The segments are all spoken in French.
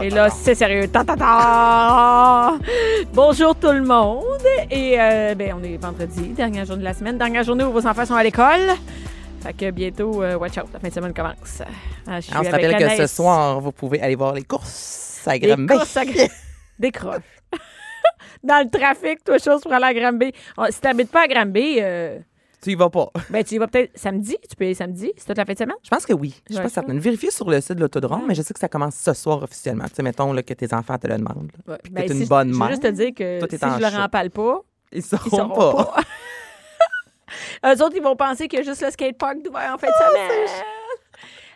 Et là, c'est sérieux. Ta, ta, ta. Bonjour tout le monde. Et euh, ben, on est vendredi, dernière journée de la semaine, dernière journée où vos enfants sont à l'école. Fait que bientôt, euh, watch out, la fin de semaine commence. Ah, je suis On se rappelle que ce soir, vous pouvez aller voir les courses à Les Granby. courses à Gra- Décroche. Dans le trafic, toi, chose pour aller à Granby. Oh, si t'habites pas à Granby, euh, Tu y vas pas. ben, tu y vas peut-être samedi. Tu peux y aller samedi. C'est toute la fin de semaine. Je pense que oui. Je suis Ouais, pas certaine. Vérifiez sur le site de l'autodrome, mais je sais que ça commence ce soir officiellement. Tu sais, mettons là, que tes enfants te le demandent. là. Puis que Ben, t'es si une bonne Je veux mère. juste te dire que Toi, t'es si en je leur en parle pas, Ils Ils sauront sauront pas. pas. Eux autres, ils vont penser qu'il y a juste le skatepark d'ouvert en fin de Ah, semaine.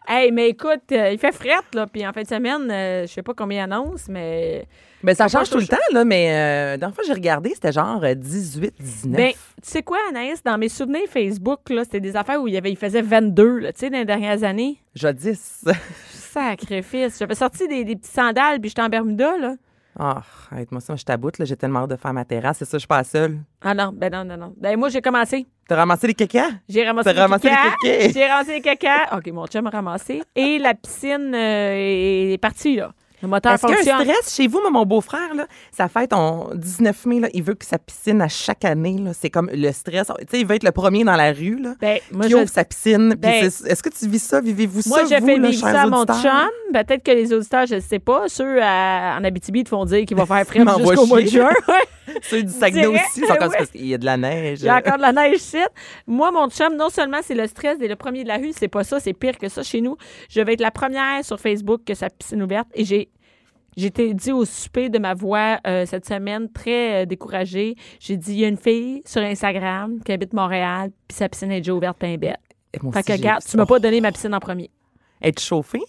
Hey, mais écoute, euh, il fait frette, là. Puis en fin de semaine, euh, je sais pas combien ils annoncent, mais. Ben, ça Ça change tout le temps, là, mais euh, la dernière fois que j'ai regardé, c'était genre euh, 18, 19. Ben, tu sais quoi, Anaïs, dans mes souvenirs Facebook, là, c'était des affaires où il, y avait, il faisait 22, là, tu sais, dans les dernières années. Jadis. Sacrifice. J'avais sorti des, des petites sandales, puis j'étais en Bermuda, là. Ah, arrête-moi ça, moi, je t'aboute, là. J'ai tellement hâte de faire ma terrasse. C'est ça, je suis pas seule. Ah non, ben non, non, non. Ben moi, j'ai commencé. T'as ramassé les cacas? J'ai ramassé, T'as les ramassé les. J'ai ramassé les caca. OK, mon chum a ramassé. Et la piscine euh, est partie, là. Le moteur Est-ce qu'il y a fonctionne. un stress chez vous? Moi, mon beau-frère, là, ça fête en 19 mai, là, il veut que sa piscine à chaque année. là, C'est comme le stress. Tu sais, il veut être le premier dans la rue, là, Ben, moi, qui je, ouvre sa piscine. Ben, Est-ce que tu vis ça? Vivez-vous moi, ça, j'ai vous, fait là, vivre ça à mon chum. Peut-être que les auditeurs, je ne sais pas. Ceux à- en Abitibi te font dire qu'il va faire M'envoie jusqu'au mois de juin. Ceux du Saguenay aussi, c'est encore ouais. parce qu'il y a de la neige. Il y a encore de la neige ici. Moi, mon chum, non seulement c'est le stress dès le premier de la rue, c'est pas ça, c'est pire que ça chez nous. Je vais être la première sur Facebook que sa piscine ouverte et j'ai. J'étais dit au souper de ma voix euh, cette semaine, très euh, découragée. J'ai dit, il y a une fille sur Instagram qui habite Montréal, puis sa piscine est déjà ouverte, est bête. Fait que, regarde, tu m'as pas donné ma piscine en premier. Être chauffé?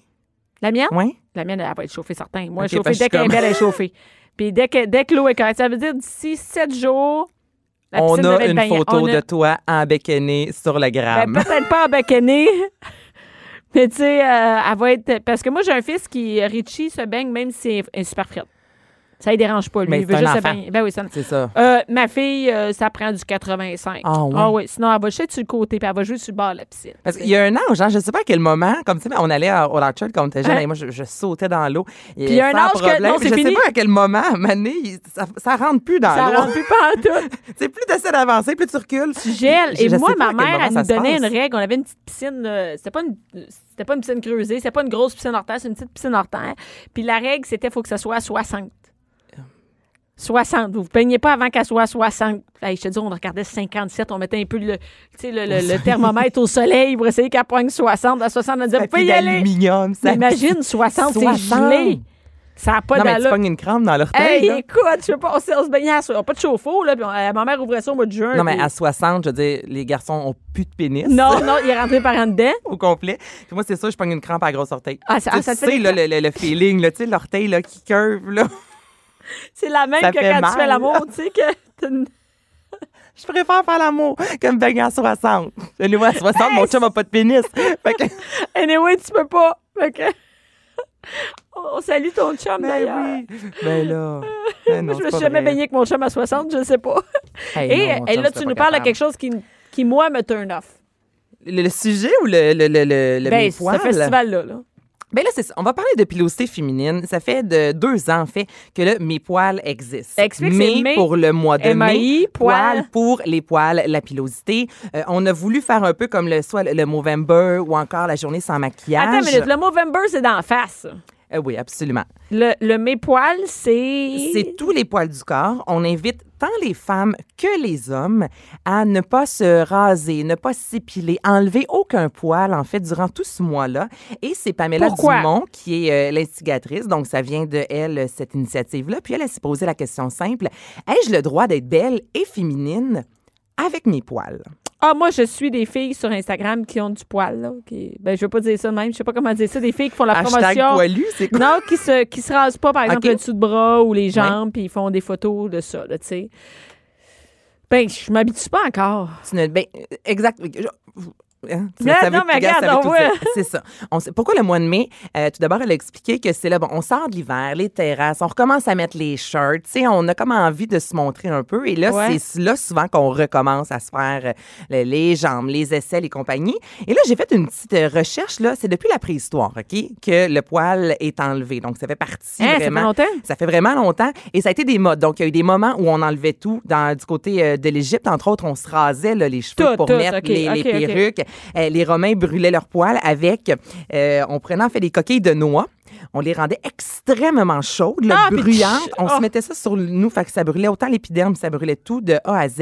La mienne? Oui. La mienne, elle va être chauffée, certain. Moi, Ok, chauffée, dès qu'elle est belle, elle est chauffée. Puis dès que, dès que l'eau est correcte, ça veut dire d'ici sept jours, la On a une baignée. photo a- de toi en bécané sur le Ben, gramme. peut-être pas en. Mais tu sais, euh, elle va être. Parce que moi, j'ai un fils qui, Richie, se baigne même si c'est super frette. Ça ne dérange pas, lui. Mais il veut un juste baigner. Ben oui, ça. c'est ça. Euh, ma fille, euh, ça prend du 85. Ah oui? oui. Sinon, elle va jeter sur le côté, puis elle va jouer sur le bord de la piscine. Parce qu'il y a un âge, hein, je sais pas à quel moment, comme tu sais, on allait à- au Larcher quand on était jeune, Hein? et moi, je, je sautais dans l'eau. Puis il y a un âge que- problème. non, c'est Je fini. sais pas à quel moment, il- ça, ça rentre plus dans Ça l'eau. rentre plus pas en tout. C'est plus d'essayer d'avancer, plus tu recules. Tu gèles. Et je moi, ma mère, elle ça nous donnait une règle. On avait une petite piscine. euh, c'était pas une. C'était pas une piscine creusée, c'était pas une grosse piscine hors terre, c'est une petite piscine hors terre. Puis la règle, c'était faut que ça soit à 60. 60. Vous ne peignez pas avant qu'elle soit à 60. Hey, je te dis, on regardait 57, on mettait un peu le, tu sais, le, le- le thermomètre au soleil pour essayer qu'elle poigne 60. À 60, on disait, vous pouvez y aller. ça. Imagine, 60, c'est 60. gelé. Ça n'a pas Non, mais tu pognes une crampe dans l'orteil. Hey, là. écoute, je veux pas, on se baignait à so- pas de chauffe-eau, là, puis on- euh, ma mère ouvrait ça au mois de juin. Non, mais à 60, je veux dire, les garçons ont plus de pénis. Non, non, il est rentré par en dedans. Au complet. Puis moi, c'est ça, je pogne une crampe à la grosse orteil. Ah, ça- tu ah, ça te sais, fait là, le, le- le feeling, là, tu sais, l'orteil là, qui curve, là. C'est la même Ça que quand tu fais l'amour, tu sais, que Je préfère faire l'amour que me baigner à 60. Le niveau à 60, mon chum n'a pas de pénis. Fait que, Anyway, tu peux pas. Fait que... On salue ton chum, ben d'ailleurs. oui. Ben là. Ben non, je me suis jamais baignée avec mon chum à 60, je sais pas. Hey, et, non, mon et chum, là, tu nous parles de capable. quelque chose qui, qui moi, me turn off. Le, le sujet ou le, le, le, le, ben, mes ce poils? festival-là. Là. Ben là, c'est ça. On va parler de pilosité féminine. Ça fait de deux ans, en fait, que le Mes poils existe. Explique, Mais Mes- pour le mois de M-A-I, mai, poils. pour les poils, la pilosité. Euh, on a voulu faire un peu comme le soit le, le Movember ou encore la journée sans maquillage. Attends une minute, le Movember, c'est d'en face. Euh, oui, absolument. Le, poils, c'est... C'est tous les poils du corps. On invite tant les femmes que les hommes à ne pas se raser, ne pas s'épiler, enlever aucun poil, en fait, durant tout ce mois-là. Et c'est Pamela Pourquoi? Dumont qui est euh, l'instigatrice. Donc, ça vient de elle, cette initiative-là. Puis elle, elle s'est posé la question simple. Ai-je le droit d'être belle et féminine avec mes poils? Ah, moi, je suis des filles sur Instagram qui ont du poil, là. Qui... Ben, je veux pas dire ça de même. Je sais pas comment dire ça. Des filles qui font la Hashtag promotion. poilu, c'est quoi? Non, qui se, qui se rasent pas, par exemple, le dessous de bras ou les jambes, puis ils font des photos de ça, tu sais. Ben, je m'habitue pas encore. Ben, exact. Hein, tu- non, mais regarde, on voit. C'est ça. On sait- pourquoi le mois de mai? Euh, tout d'abord, elle a expliqué que c'est là, bon, on sort de l'hiver, les terrasses, on recommence à mettre les shirts. On a comme envie de se montrer un peu. Et là, Ouais. c'est là souvent qu'on recommence à se faire euh, le- les jambes, les aisselles et compagnie. Et là, j'ai fait une petite euh, recherche. là. C'est depuis la préhistoire, OK, que le poil est enlevé. Donc, ça fait partie Hein, ça fait longtemps? Ça fait vraiment longtemps. Et ça a été des modes. Donc, il y a eu des moments où on enlevait tout. Dans, du côté euh, de l'Égypte, entre autres, on se rasait là, les cheveux Tout, pour tout, mettre les, perruques. Les Romains brûlaient leurs poils avec, euh, on prenait en fait des coquilles de noix. On les rendait extrêmement chaudes, là, Ah, tch- On ah. se mettait ça sur nous, fait que ça brûlait autant l'épiderme, ça brûlait tout de A à Z.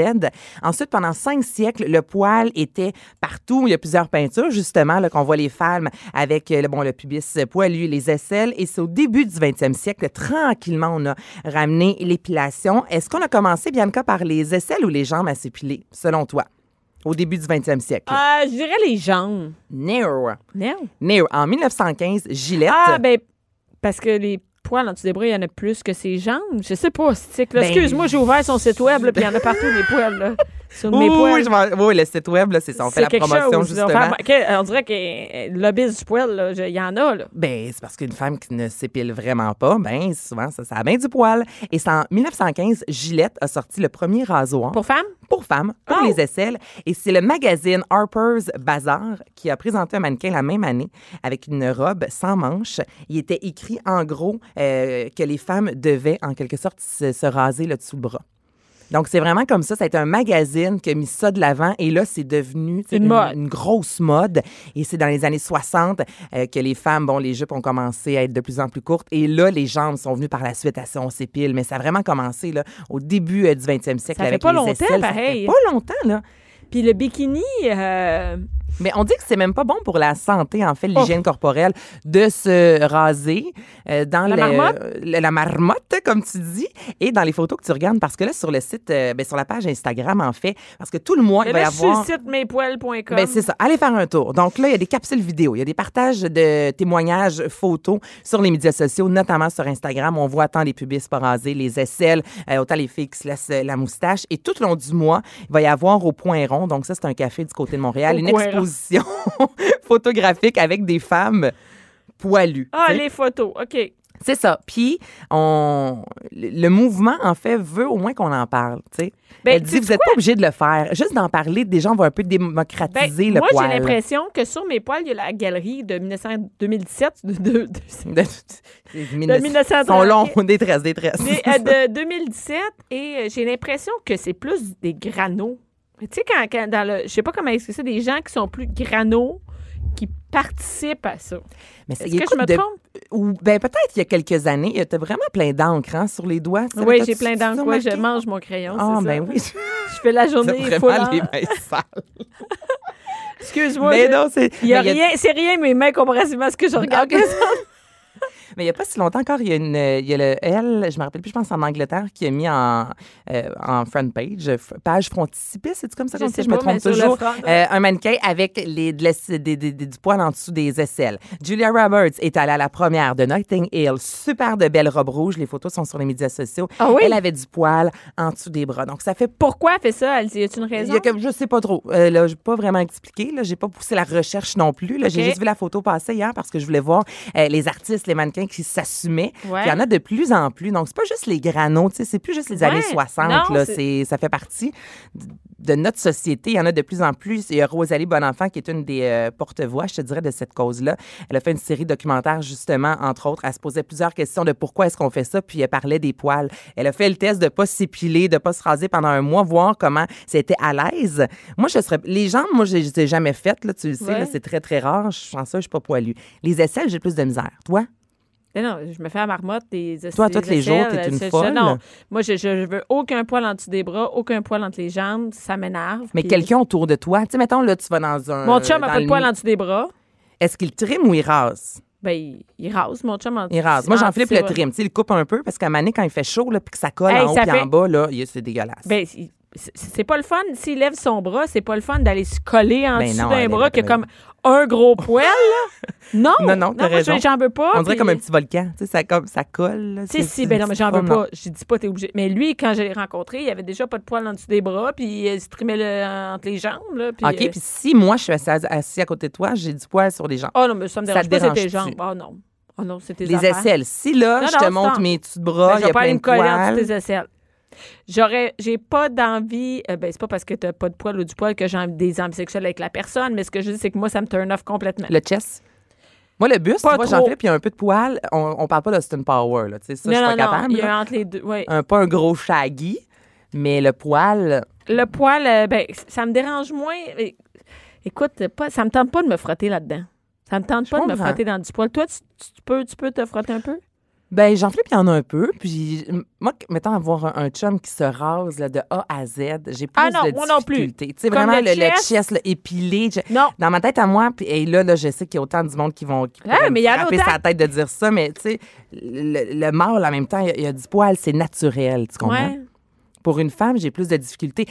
Ensuite, pendant cinq siècles, le poil était partout. Il y a plusieurs peintures, justement, là, qu'on voit les femmes avec euh, le, bon, le pubis poilu, les aisselles. Et c'est au début du 20e siècle, tranquillement, on a ramené l'épilation. Est-ce qu'on a commencé, Bianca, par les aisselles ou les jambes à s'épiler, selon toi? Au début du 20e siècle. Ah, je dirais les jambes. No. Non? No. En 1915, Gillette. Ah, ben, parce que les poils en dessous des bras, il y en a plus que ses jambes. Je sais pas, c'est là. Ben- Excuse-moi, j'ai ouvert son site web, puis il y en a partout des poils, là. Sur mes oui, poils. oui, je m'en- oui, le site web, là, c'est ça. On fait la promotion, chose, là. justement. Que- on dirait que euh, le lobbyiste du poil, là, il y en a, là. Ben, c'est parce qu'une femme qui ne s'épile vraiment pas, ben, souvent, ça, ça a bien du poil. Et c'est en 1915, Gillette a sorti le premier rasoir Pour femmes? pour femmes, pour Oh! les aisselles. Et c'est le magazine Harper's Bazaar qui a présenté un mannequin la même année avec une robe sans manches. Il était écrit en gros euh, que les femmes devaient en quelque sorte se, se raser le dessous le bras. Donc, c'est vraiment comme ça. Ça a été un magazine qui a mis ça de l'avant. Et là, c'est devenu Une mode. une grosse mode. Et c'est dans les années 60 euh, que les femmes, bon, les jupes ont commencé à être de plus en plus courtes. Et là, les jambes sont venues par la suite à ça, on s'épile. Mais ça a vraiment commencé là, au début euh, du 20e siècle. Ça fait pas les longtemps, aisselles. Ça pareil. fait pas longtemps, là. Puis le bikini, euh, Mais on dit que c'est même pas bon pour la santé, en fait, Oh. l'hygiène corporelle, de se raser euh, dans La le- marmotte? le- la marmotte, comme tu dis, et dans les photos que tu regardes. Parce que là, sur le site, euh, ben, sur la page Instagram, en fait, parce que tout le mois, mais il va y là, sur le avoir. site mespoils.com. Ben, c'est ça. Allez faire un tour. Donc là, il y a des capsules vidéo, il y a des partages de témoignages photos sur les médias sociaux, notamment sur Instagram. On voit tant les pubis pas rasés, les aisselles, euh, autant les filles qui se laissent euh, la moustache. Et tout le long du mois, il va y avoir au Point Rond, donc ça, c'est un café du côté de Montréal, Au une. Exposition photographique avec des femmes poilues. Ah, les photos, OK. C'est ça. Puis, on... le mouvement, en fait, veut au moins qu'on en parle. tu sais. Ben, Elle dit, vous n'êtes pas obligé de le faire. Juste d'en parler, des gens vont un peu démocratiser Ben, le moi, poil. j'ai l'impression que sur mes poils, il y a la galerie de 1900 2017. De, de, de- De, de 1930. sont longs, détresse, détresse. Mais, euh, de 2017 et euh, j'ai l'impression que c'est plus des granos. Mais Tu sais, quand, quand dans le. Je sais pas comment expliquer ça, des gens qui sont plus granos qui participent à ça. Mais c'est- Est-ce que je me de- trompe? Ou ben peut-être il y a quelques années, il y a vraiment plein d'encre hein, sur les doigts. Ça, Oui, j'ai plein d'encre. Ouais, je mange mon crayon. Ah, c'est ben ça. oui. Je fais la C'est journée vraiment les mains sales. Excuse-moi. Mais je- non, c'est. Il y a mais rien, c'est rien mes mains comparativement à ce que je regarde. Mais il n'y a pas si longtemps encore, il y a, une, euh, il y a le elle, je me rappelle plus, je pense en Angleterre, qui a mis en, euh, en front page, page frontispice, c'est comme ça qu'on dit? Je me trompe toujours. front, Euh, un mannequin avec les, de la- des- des- des- du poil en dessous des aisselles. Julia Roberts est allée à la première de Notting Hill. Super de belle robe rouge. Les photos sont sur les médias sociaux. Ah oui? Elle avait du poil en dessous des bras. Donc, ça fait Pourquoi elle fait ça? Elle dit, y a une il raison? y a comme- je sais pas trop. Euh, là, j'ai pas vraiment expliqué. Là, j'ai pas poussé la recherche non plus. Là, j'ai juste vu la photo passer hier parce que je voulais voir les artistes, les mannequins qui s'assumaient. Ouais. Il y en a de plus en plus. Donc, c'est pas juste les granos, c'est plus juste les Ouais. années 60. Non, là, ça fait partie de notre société. Il y en a de plus en plus. Il y a Rosalie Bonenfant qui est une des euh, porte-voix, je te dirais, de cette cause-là. Elle a fait une série documentaire, justement, entre autres. Elle se posait plusieurs questions de pourquoi est-ce qu'on fait ça, puis elle parlait des poils. Elle a fait le test de pas s'épiler, de pas se raser pendant un mois, voir comment c'était à l'aise. Moi, je serais... Les jambes, moi, je les ai jamais faites, là, tu le sais, Ouais. c'est très, très rare. Je pense ça, je suis pas poilue. Les aisselles, j'ai plus de misère. Toi? Non, je me fais à marmotte des Toi, des tous les jours, t'es une je- je- folle. Non, moi, je, veux aucun poil en dessous des bras, aucun poil entre les jambes. Ça m'énerve. Mais puis- quelqu'un autour de toi, tu sais, mettons, là, tu vas dans un... Mon chum n'a dans pas de le poil en dessous des bras. Est-ce qu'il trim ou il rase? Ben, il, il rase, mon chum. En Il rase. Moi, Jean-Philippe le trim. Tu sais, il coupe un peu parce qu'à Mané, quand il fait chaud, là, puis que ça colle Hey, en haut fait- en bas, là, il- c'est dégueulasse. Ben, c'est- pas le fun. S'il lève son bras, c'est pas le fun d'aller se coller en Ben dessous d'un bras qui a comme un gros poil. Non, Non, non, t'as raison. j'en veux pas. On dirait puis- comme un petit volcan. Tu sais, ça, comme, ça colle. Si, C'est- si, ben non, mais j'en veux pas. Je dis pas, t'es obligé. Mais lui, quand je l'ai rencontré, il avait déjà pas de poils en dessous des bras, puis il se trimait le- entre les jambes. Là, puis, OK, euh, puis si moi, je suis assis, assis à côté de toi, j'ai du poil sur les jambes. Oh non, mais ça me Ça dérange te pas, c'est tes jambes. Oh non. Oh non, c'est tes les affaires. aisselles. Si là, Non, je te montre mes de Ben, bras, je il y vais a pas aller me de coller en dessous poils. tes aisselles. J'aurais, j'ai pas d'envie, euh, ben c'est pas parce que t'as pas de poils ou du poil que j'ai des envies sexuelles avec la personne, mais ce que je dis, c'est que moi, ça me turn off complètement. Le chest? Moi, le trop. Jean-Philippe, il y a un peu de poil. On, on parle pas d'Austin Power, là. Tu sais, ça, non, je suis pas non, capable. il y a entre les deux. Un, pas un gros shaggy, mais le poil. Le poil, euh, ben, ça me dérange moins. Écoute, pas, ça me tente pas de me frotter là-dedans. Ça me tente Je pas de me frotter dans du poil. Toi, tu, tu peux, tu peux te frotter un peu? Ben, Jean-Philippe, il y en a un peu. Puis, moi, mettons, avoir un, un chum qui se rase là, de A à Z, j'ai plus Ah non, de moi difficultés. Tu sais, vraiment, le le, chest. là, épilé. je- Non. Dans ma tête à moi, puis et là, là, je sais qu'il y a autant du monde qui vont qui Ah, mais y a frapper sa tête de dire ça, mais tu sais, le, le mâle, en même temps, il y a- il y, a du poil, c'est naturel, tu comprends? Ouais. Pour une femme, j'ai plus de difficultés.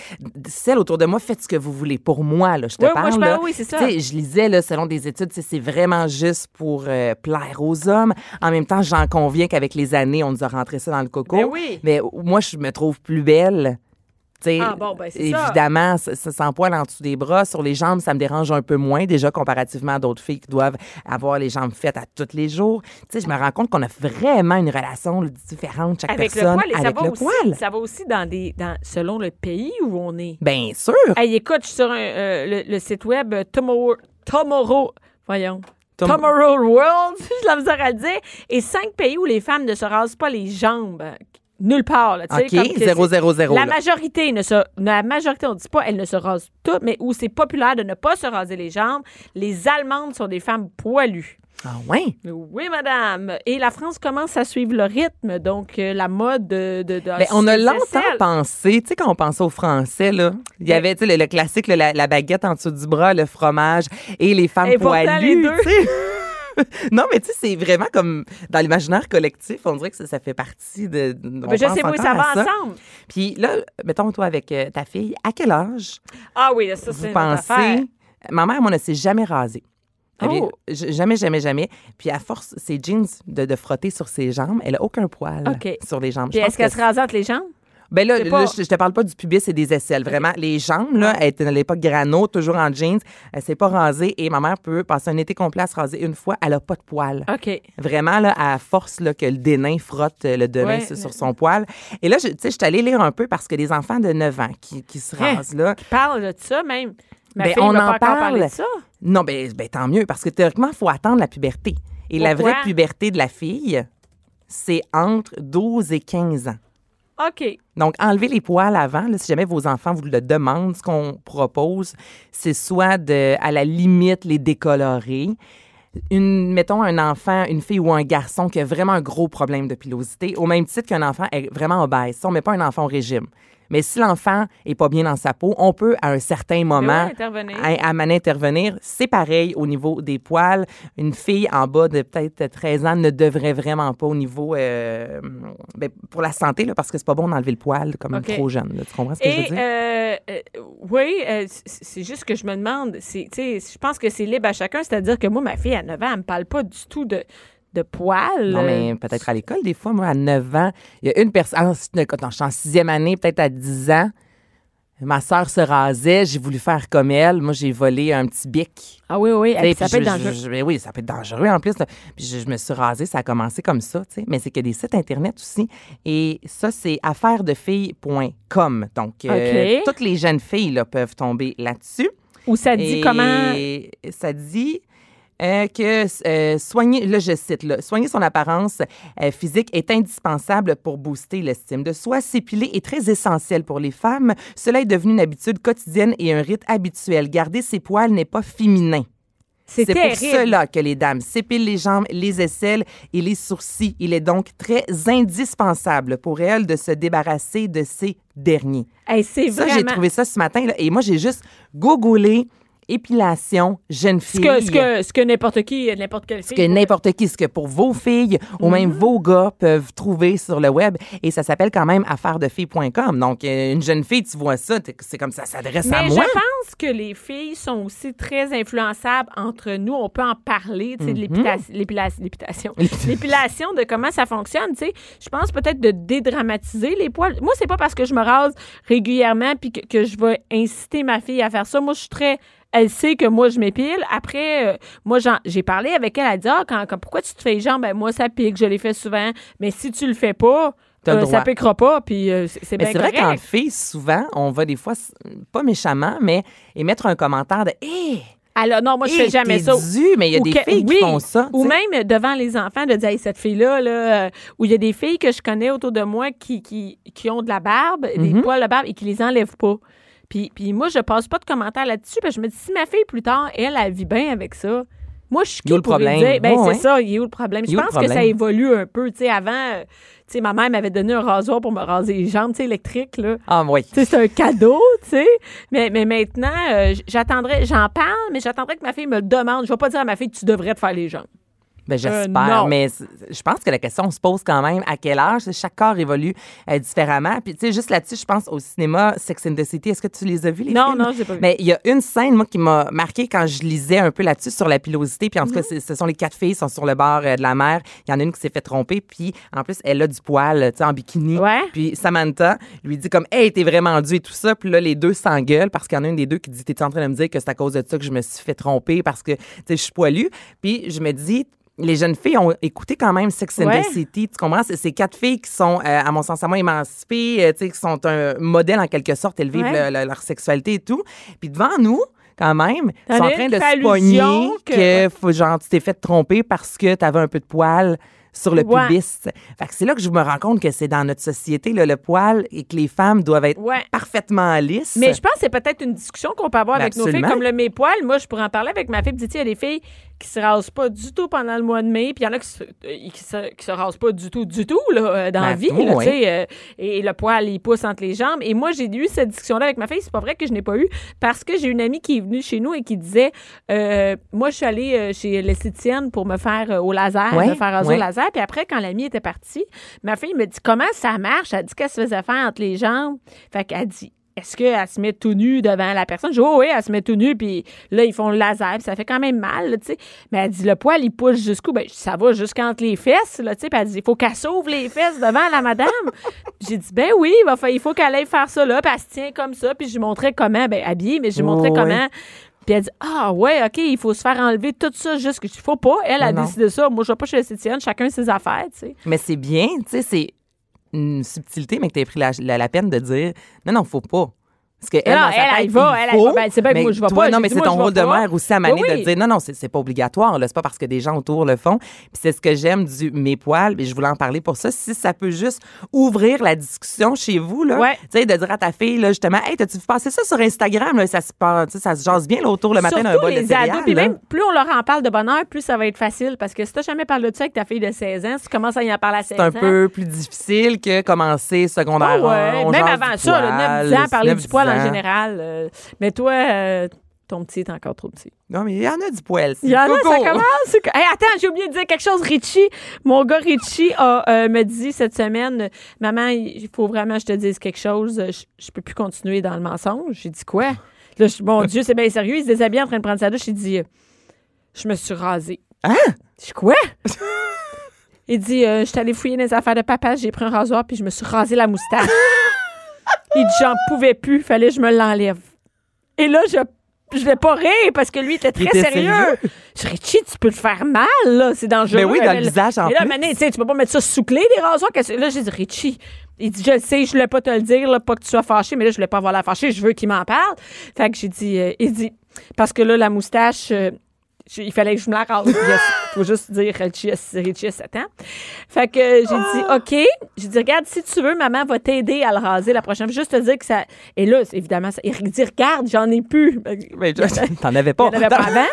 Celle autour de moi, faites ce que vous voulez. Pour moi, là, je te Oui, moi, parle. je là, parle, oui, ça. je lisais, là, selon des études, c'est vraiment juste pour euh, plaire aux hommes. En même temps, j'en conviens qu'avec les années, on nous a rentré ça dans le coco. Ben oui. Mais moi, je me trouve plus belle. Ah, bon, ben, évidemment, ça. Ça, sans poil en dessous des bras, sur les jambes, ça me dérange un peu moins, déjà comparativement à d'autres filles qui doivent avoir les jambes faites à tous les jours. Tu sais, je me rends compte qu'on a vraiment une relation différente, chaque Avec le personne, poil, et ça avec va le aussi, poil. ça va aussi dans des, dans, selon le pays où on est. Bien sûr. Hey, écoute, je suis sur un, euh, le, le site web euh, Tomorrow, Tomorrow, voyons. Tom- Tomorrow World, j'ai la misère à le dire. Et cinq pays où les femmes ne se rasent pas les jambes. Nulle part, là. tu sais, OK, comme que 0, c'est- 0, 0. La là. majorité ne se, la majorité, on dit pas, elles ne se rasent toutes, mais où c'est populaire de ne pas se raser les jambes. Les Allemandes sont des femmes poilues. Ah ouais? Oui, madame. Et la France commence à suivre le rythme, donc euh, la mode de. de, de Ben, on a longtemps pensé, tu sais, quand on pensait aux Français, là, il y avait, le, le classique, là, la, la baguette en dessous du bras, le fromage et les femmes Et pourtant, les poilues. deux. non, mais tu sais, c'est vraiment comme dans l'imaginaire collectif, on dirait que ça, ça fait partie de. Ben, je sais, oui, encore ça va ensemble. Puis là, mettons, toi, avec euh, ta fille, à quel âge Ah oui, ça, c'est une affaire. pensez. Ma mère, moi, ne s'est jamais rasée. Oh. Jamais, jamais, jamais. Puis à force, ses jeans de, de frotter sur ses jambes, elle a aucun poil sur les jambes. Puis est-ce qu'elle que se rasait entre les jambes? Ben là, je, te parle pas du pubis et des aisselles. Vraiment, les jambes, là, elle était à l'époque grano, toujours en jeans. Elle s'est pas rasée et ma mère peut passer un été complet à se raser une fois. Elle a pas de poils. OK. Vraiment, là, à force là, que le dénain frotte euh, le Ouais. sur- son poil. Et là, je- tu sais, je suis allée lire un peu parce que les enfants de 9 ans qui, qui se Hein? rasent, là, Qui parle de ça, même. Ma Ben, fille on en pas parle. de ça. non, ben, ben tant mieux, parce que théoriquement, il faut attendre la puberté. Et la vraie puberté de la fille, c'est entre 12 et 15 ans. OK. Donc, enlever les poils avant, là, si jamais vos enfants vous le demandent, ce qu'on propose, c'est soit de, à la limite, les décolorer. Mettons un enfant, une fille ou un garçon qui a vraiment un gros problème de pilosité, au même titre qu'un enfant est vraiment obèse. Ça, on met pas un enfant au régime. Mais si l'enfant est pas bien dans sa peau, on peut, à un certain moment, oui, intervenir. à, à maner intervenir. C'est pareil au niveau des poils. Une fille en bas de peut-être 13 ans ne devrait vraiment pas au niveau euh, ben, pour la santé, là, parce que c'est pas bon d'enlever le poil comme OK. trop jeune. là. Tu comprends ce que je veux Et, dire? euh, euh, oui, c'est juste que je me demande, je pense que c'est libre à chacun, c'est-à-dire que moi, ma fille, à 9 ans, elle me parle pas du tout de, de poils. Non, mais peut-être à l'école, des fois, moi, à 9 ans, il y a une personne. Ah, quand je suis en sixième année, peut-être à 10 ans, ma sœur se rasait, j'ai voulu faire comme elle. Moi, j'ai volé un petit bic. Ah oui, oui, ça puis peut être dangereux. je- je- ben oui, ça peut être dangereux en plus. Puis je, me suis rasée, ça a commencé comme ça, tu sais. Mais c'est que des sites Internet aussi. Et ça, c'est affairesdefilles.com. Donc, euh, toutes les jeunes filles là, peuvent tomber là-dessus. Ou ça dit Et comment. Ça dit euh, que euh, soigner, là je cite, là, soigner son apparence euh, physique est indispensable pour booster l'estime de soi. S'épiler est très essentiel pour les femmes. Cela est devenu une habitude quotidienne et un rite habituel. Garder ses poils n'est pas féminin. C'est pour cela que les dames s'épilent les jambes, les aisselles et les sourcils. Il est donc très indispensable pour elles de se débarrasser de ces derniers. Hey, Ça, vraiment. j'ai trouvé ça ce matin. là, et moi, j'ai juste googlé épilation jeune Ce fille. que, ce que, ce que n'importe qui, n'importe quelle ce fille. que n'importe qui, ce que pour vos filles ou même Mhm. vos gars peuvent trouver sur le web. Et ça s'appelle quand même affairesdefilles.com. Donc, euh, une jeune fille, tu vois ça, c'est comme ça s'adresse à Mais moi. je pense que les filles sont aussi très influençables entre nous. On peut en parler, tu sais, de l'épilation, l'épilation, l'épilation, l'épilation, de comment ça fonctionne, tu sais. Je pense peut-être de dédramatiser les poils. Moi, c'est pas parce que je me rase régulièrement puis que, que je vais inciter ma fille à faire ça. Moi, je suis très elle sait que moi, je m'épile. Après, euh, moi, j'ai parlé avec elle. Elle a dit, ah, quand, quand- pourquoi tu te fais les jambes? Ben, moi, ça pique. Je l'ai fait souvent. Mais si tu le fais pas, euh, ça piquera pas. Puis euh, c'est bien vrai qu'en fille, souvent, on va des fois, pas méchamment, mais émettre un commentaire de Hé! Alors, non, moi, je fais jamais t'es ça. dû, mais il y a Ou des que- filles oui, qui font ça. Ou même devant les enfants, de dire, hey, cette fille-là, là, euh, où il y a des filles que je connais autour de moi qui, qui, qui ont de la barbe, des Mhm. poils de barbe et qui les enlèvent pas. Puis, puis moi, je passe pas de commentaires là-dessus, parce que je me dis, si ma fille, plus tard, elle, elle vit bien avec ça, moi, je suis qui le pour lui problème. dire, ben, c'est ça, il a où le problème? Je le pense que ça problème? évolue un peu. Tu sais, avant, euh, tu sais, ma mère m'avait donné un rasoir pour me raser les jambes, tu sais, électrique, là. Ah, oui. Tu sais, c'est un cadeau, tu sais. Mais, mais maintenant, euh, j'attendrai, j'en parle, mais j'attendrai que ma fille me le demande. Je vais pas dire à ma fille, tu devrais te faire les jambes. Ben, j'espère. non. mais je pense que la question se pose quand même à quel âge? Chaque corps évolue euh, différemment. Puis, tu sais, juste là-dessus, je pense au cinéma Sex and the City. Est-ce que tu les as vus, les Non, films? non, j'ai pas vu. Mais il y a une scène, moi, qui m'a marqué quand je lisais un peu là-dessus sur la pilosité. Puis, en tout Mhm. cas, c'est- ce sont les quatre filles qui sont sur le bord euh, de la mer. Il y en a une qui s'est fait tromper. Puis, en plus, elle a du poil, tu sais, en bikini. Ouais. Puis, Samantha lui dit comme, hey, t'es vraiment dû et tout ça. Puis là, les deux s'engueulent parce qu'il y en a une des deux qui dit, t'es en train de me dire que c'est à cause de ça que je me suis fait tromper parce que, tu sais, je suis poilue? Puis, je me dis, les jeunes filles ont écouté quand même Sex and Ouais. the City. Tu comprends? C'est ces quatre filles qui sont, euh, à mon sens, à moi, émancipées, euh, tu sais, qui sont un modèle en quelque sorte. Elles vivent Ouais. le- le- leur sexualité et tout. Puis devant nous, quand même, ils sont en train de se pogner que, faut, genre, tu t'es fait tromper parce que tu avais un peu de poil sur le Ouais. pubis. Fait que c'est là que je me rends compte que c'est dans notre société, là, le poil, et que les femmes doivent être Ouais. parfaitement lisses. Mais je pense que c'est peut-être une discussion qu'on peut avoir Ben, avec nos filles, comme le mes poils. Moi, je pourrais en parler avec ma fille. Il y a des filles qui se rasent pas du tout pendant le mois de mai, puis il y en a qui se, euh, qui se, qui se rasent pas du tout, du tout, là, euh, dans Ben, la vie, oui, là, oui. tu sais, euh, et le poil, il pousse entre les jambes. Et moi, j'ai eu cette discussion-là avec ma fille. C'est pas vrai que je n'ai pas eu, parce que j'ai une amie qui est venue chez nous et qui disait, euh, moi, je suis allée chez l'esthéticienne pour me faire euh, au laser, Ouais, me faire raser ouais. au laser. Puis après, quand l'amie était partie, ma fille me dit, comment ça marche? Elle dit qu'elle se faisait faire entre les jambes. Fait qu'elle dit, est-ce qu'elle se met tout nue devant la personne? Je dis, oh oui, elle se met tout nue, puis là, ils font le laser, puis ça fait quand même mal, tu sais. Mais elle dit, le poil, il pousse jusqu'où? Ben, ça va jusqu'entre les fesses, là, tu sais. Puis elle dit, il faut qu'elle s'ouvre les fesses devant la madame. J'ai dit, ben oui, il, faut qu'elle aille faire ça, là, puis elle se tient comme ça, puis je lui montrais comment, ben, habillée, mais je lui montrais Oui. comment. Puis elle dit, ah ouais, OK, il faut se faire enlever tout ça, juste que, il faut pas. Elle a décidé ça. Moi, je vais pas chez l'esthéticienne, chacun ses affaires, tu sais. Mais c'est bien, tu sais, c'est une subtilité, mais que tu as pris la, la- la peine de dire non, non, faut pas. Parce que elle, Non, dans sa elle, tête, elle va, il elle, c'est bien que mais moi, je vais toi, pas. Non, mais c'est ton rôle de pas. mère aussi à Mané oui. de dire non, non, c'est c'est pas obligatoire. là. C'est pas parce que des gens autour le font. Puis c'est ce que j'aime du mes poils. Et je voulais en parler pour ça. Si ça peut juste ouvrir la discussion chez vous, là, Ouais. tu sais, de dire à ta fille, là, justement, hey, t'as-tu vu passer ça sur Instagram? Là, ça, se, passe- ça se jase bien là, autour le matin d'un bol de les céréales. ados. Puis même, plus on leur en parle de bonheur, plus ça va être facile. Parce que si t'as jamais parlé de ça avec ta fille de 16 ans, si tu commences à y en parler à 16 C'est ans. un peu plus difficile que commencer secondaire Ah Même avant ça, là, poil, 9-10 ans, parler 9-10 du poil en ans. général. euh, mais toi, euh, ton petit est encore trop petit. Non, mais il y en a du poil. Il y en a, ça commence. Hey, attends, j'ai oublié de dire quelque chose. Richie, mon gars Richie a, euh, me dit cette semaine, maman, il faut vraiment que je te dise quelque chose. Je, je peux plus continuer dans le mensonge. J'ai dit quoi? Là, je- mon Dieu, c'est bien sérieux. Il se déshabille en train de prendre sa douche. J'ai dit, je me suis rasée. Hein? Je dis quoi? Il dit, euh, je suis allée fouiller les affaires de papa, j'ai pris un rasoir puis je me suis rasé la moustache. Il dit, j'en pouvais plus, fallait que je me l'enlève. Et là, je je l'ai pas rire parce que lui était très était sérieux. sérieux? Je dis, Richie, tu peux te faire mal, là. C'est dangereux. Mais oui, dans le visage, en Et là, tu sais, tu peux pas mettre ça sous clé, des rasoirs. Là, j'ai dit, Richie, il dit, je le sais, je voulais pas te le dire, là, pas que tu sois fâché, mais là, je voulais pas avoir la fâchée, je veux qu'il m'en parle. Fait que j'ai dit, euh, il dit, parce que là, la moustache, euh, il fallait que je me la rase. Il faut juste dire Richie, a- Richie a 7 ans. Fait que j'ai dit, OK. J'ai dit, regarde, si tu veux, maman va t'aider à le raser la prochaine fois. Juste te dire que ça. Et là, évidemment, ça... il dit, regarde, j'en ai plus. Mais T'en avais pas. avait pas avant.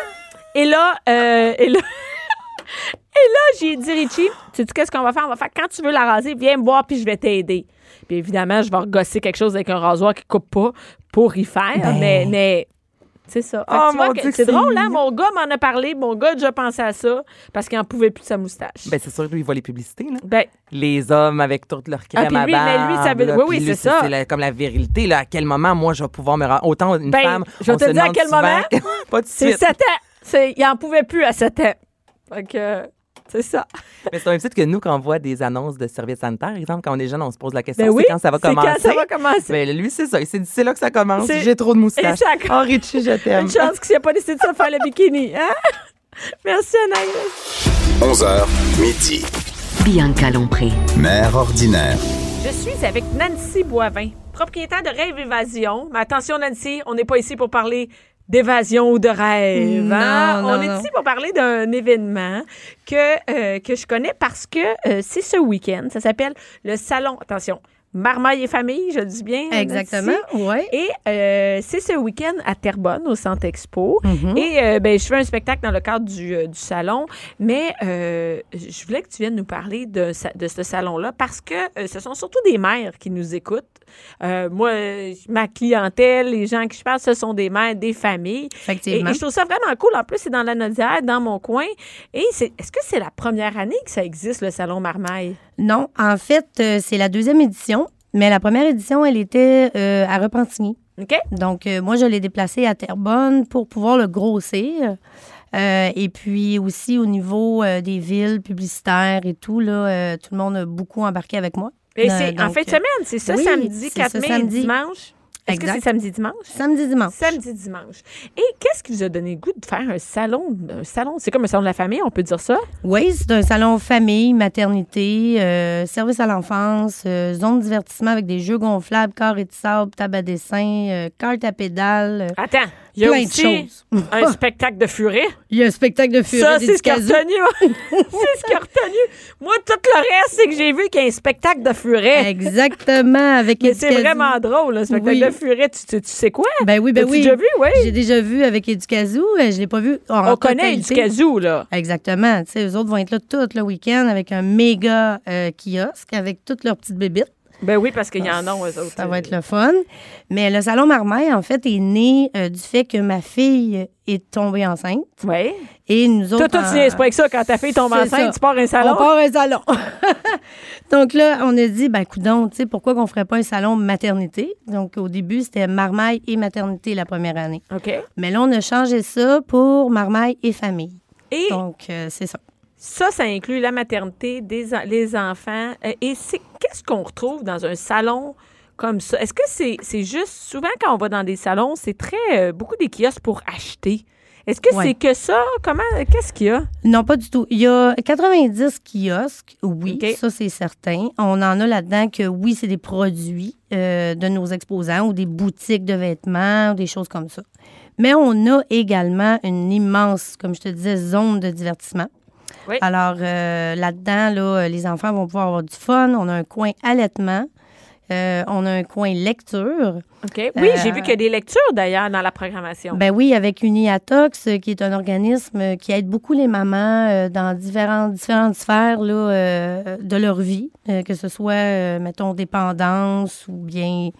Et là, euh, et là, et là, j'ai dit, Richie, tu sais qu'est-ce qu'on va faire? On va faire, quand tu veux la raser, viens me voir, puis je vais t'aider. Puis évidemment, je vais regosser quelque chose avec un rasoir qui coupe pas pour y faire. Ben. Mais, mais C'est ça. Fait que Oh, tu vois mon que c'est c'est drôle, hein? mignon. Mon gars m'en a parlé. Mon gars a déjà pensé à ça parce qu'il n'en pouvait plus de sa moustache. Ben, c'est sûr, lui, il voit les publicités, là. Ben, Les hommes avec toute leur crème Ah, puis à lui, mais lui, ça veut- là, oui, oui, c'est ça. la- comme la virilité, là. À quel moment, moi, je vais pouvoir me rendre. Autant une Ben, femme. je vais te dire à quel souvent- moment. Pas de c'est suite. 7 ans. C'est- Il n'en pouvait plus à 7 ans. Fait que, c'est ça. Mais c'est un petit que nous, quand on voit des annonces de services sanitaires, exemple, quand on est jeune, on se pose la question Ben oui, c'est quand ça va c'est commencer. quand ça va commencer. Ben, lui, c'est ça. Il s'est dit, c'est là que ça commence. J'ai trop de moustaches. Ça- Oh, Richie, je t'aime. Une chance qu'il n'a pas décidé de se faire le bikini. Hein? Merci, Anaïs. 11h, midi. Bianca Lompré. Mère ordinaire. Je suis avec Nancy Boivin, propriétaire de Rêve Évasion. Mais attention, Nancy, on n'est pas ici pour parler d'évasion ou de rêve. hein? Non, on est ici pour parler d'un événement que, euh, que je connais parce que euh, c'est ce week-end. Ça s'appelle le Salon, attention, Marmaille et famille, je dis bien. Exactement, oui. Et euh, c'est ce week-end à Terrebonne, au Centre Expo. Mhm. Et euh, ben, je fais un spectacle dans le cadre du, euh, du salon, mais je voulais que tu viennes nous parler de, de ce salon-là parce que ce sont surtout des mères qui nous écoutent. Euh, moi, ma clientèle, les gens qui je parle, ce sont des mères, des familles. Effectivement. et je trouve ça vraiment cool. En plus, c'est dans la Nodière, dans mon coin. Et c'est, est-ce que c'est la première année que ça existe, le salon Marmaille? Non, en fait, euh, c'est la deuxième édition, mais la première édition, elle était euh, à Repentigny. OK? Donc, euh, moi, je l'ai déplacé à Terrebonne pour pouvoir le grossir. Euh, et puis aussi au niveau des villes publicitaires et tout, là, tout le monde a beaucoup embarqué avec moi. Et Euh, c'est en fin de semaine, c'est ça, oui, samedi, c'est 4 ça, mai, samedi. dimanche? Est-ce que c'est samedi, dimanche? Samedi, dimanche. Samedi, dimanche. Et qu'est-ce qui vous a donné le goût de faire un salon? Un salon, c'est comme un salon de la famille, on peut dire ça? Oui, c'est un salon famille, maternité, euh, service à l'enfance, euh, zone de divertissement avec des jeux gonflables, carrés de sable, table à dessin, euh, carte à pédale. euh, Attends, il y a Plein de aussi choses. un spectacle de furet. Il y a un spectacle de furie Ça, c'est ce qui a d'Éducazou. retenu. c'est ce retenu. Moi, tout le reste, c'est que j'ai vu qu'il y a un spectacle de furet. Exactement, avec Mais c'est vraiment drôle, le spectacle Oui. de furet. Tu, tu- tu sais quoi? Ben oui, ben oui. déjà vu, oui? J'ai déjà vu avec Éducazou. euh, Je l'ai pas vu en On connaît casou, là. Exactement. Tu sais, eux autres vont être là tout le week-end avec un méga euh, kiosque avec toutes leurs petites bébites. Ben oui, parce qu'il y en a, eux autres. Ça va être le fun. Mais le salon Marmaille, en fait, est né euh, du fait que ma fille est tombée enceinte. Oui. Et nous autres. Toi, toi, tu niaises pas avec ça. Quand ta fille tombe enceinte, ça. tu pars un salon. On part un salon. Donc là, on a dit, ben coudon, tu sais, pourquoi qu'on ferait pas un salon maternité? Donc au début, c'était Marmaille et maternité la première année. OK. Mais là, on a changé ça pour Marmaille et famille. Et? Donc, euh, c'est ça. Ça, ça inclut la maternité, des les enfants. Euh, et c'est qu'est-ce qu'on retrouve dans un salon comme ça? Est-ce que c'est c'est juste, souvent quand on va dans des salons, c'est très, euh, beaucoup des kiosques pour acheter. Est-ce que Ouais. c'est que ça? Comment, qu'est-ce qu'il y a? Non, pas du tout. Il y a 90 kiosques, oui, ça c'est certain. On en a là-dedans que oui, c'est des produits euh, de nos exposants ou des boutiques de vêtements ou des choses comme ça. Mais on a également une immense, comme je te disais, zone de divertissement. Oui. Alors euh, là-dedans, là, les enfants vont pouvoir avoir du fun. On a un coin allaitement. Euh, on a un coin lecture. OK. Oui, Euh, j'ai vu qu'il y a des lectures d'ailleurs dans la programmation. Ben oui, avec Uniatox, euh, qui est un organisme euh, qui aide beaucoup les mamans euh, dans différentes, différentes sphères là, euh, de leur vie, euh, que ce soit, euh, mettons, dépendance ou bien,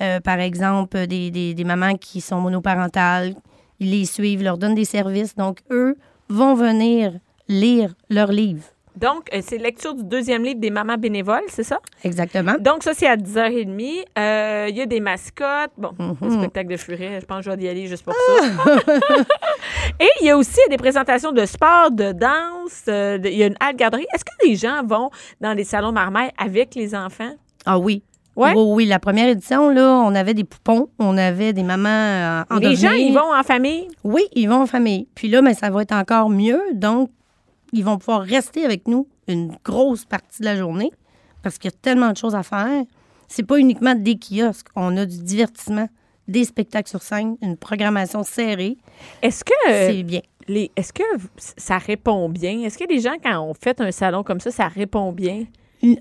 euh, par exemple, des, des- des mamans qui sont monoparentales. Ils les suivent, leur donnent des services. Donc, eux vont venir lire leurs livres. Donc, euh, c'est lecture du deuxième livre des mamans bénévoles, c'est ça? Exactement. Donc, ça, c'est à 10h30. Euh, Il y a des mascottes. Bon, le spectacle de furet, je pense que je vais y aller juste pour ça. Et il y a aussi des présentations de sport, de danse. euh, il y a une halle garderie. Est-ce que les gens vont dans les salons marmailles avec les enfants? Ah oui. Ouais. Oui, oui, la première édition, là, on avait des poupons, on avait des mamans euh, en les gens, ils vont en famille? Oui, ils vont en famille. Puis là, mais ça va être encore mieux. Donc, ils vont pouvoir rester avec nous une grosse partie de la journée parce qu'il y a tellement de choses à faire. C'est pas uniquement des kiosques. On a du divertissement, des spectacles sur scène, une programmation serrée. Est-ce que, C'est bien. est-ce que ça répond bien? Est-ce que les gens, quand on fait un salon comme ça, ça répond bien?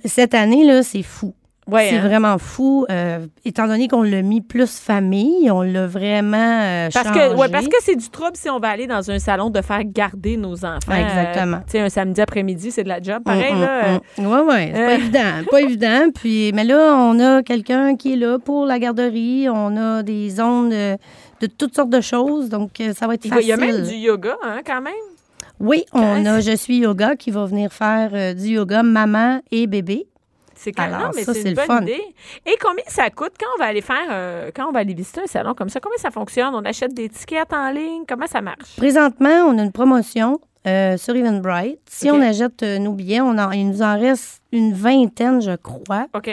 Cette année, là, c'est fou. Ouais, c'est hein. vraiment fou. euh, étant donné qu'on l'a mis plus famille, on l'a vraiment euh, Parce changé. que, ouais, parce que c'est du trouble si on va aller dans un salon de faire garder nos enfants. Exactement. Euh, tu sais, un samedi après-midi, c'est de la job. Pareil, Mm, là. mm, euh, mm. Ouais, ouais, c'est pas évident, pas évident. Puis, mais là, on a quelqu'un qui est là pour la garderie. On a des zones de, de toutes sortes de choses, donc ça va être a- il y facile. a même du yoga, hein, quand même? Oui, on a Je suis yoga qui va venir faire du yoga maman et bébé. C'est quand même, mais c'est une bonne fun. idée. Et combien ça coûte quand on va aller faire, euh, quand on va aller visiter un salon comme ça? Comment ça fonctionne? On achète des tickets en ligne? Comment ça marche? Présentement, on a une promotion euh, sur Eventbrite. Si on achète euh, nos billets, on en- il nous en reste une vingtaine, je crois. OK.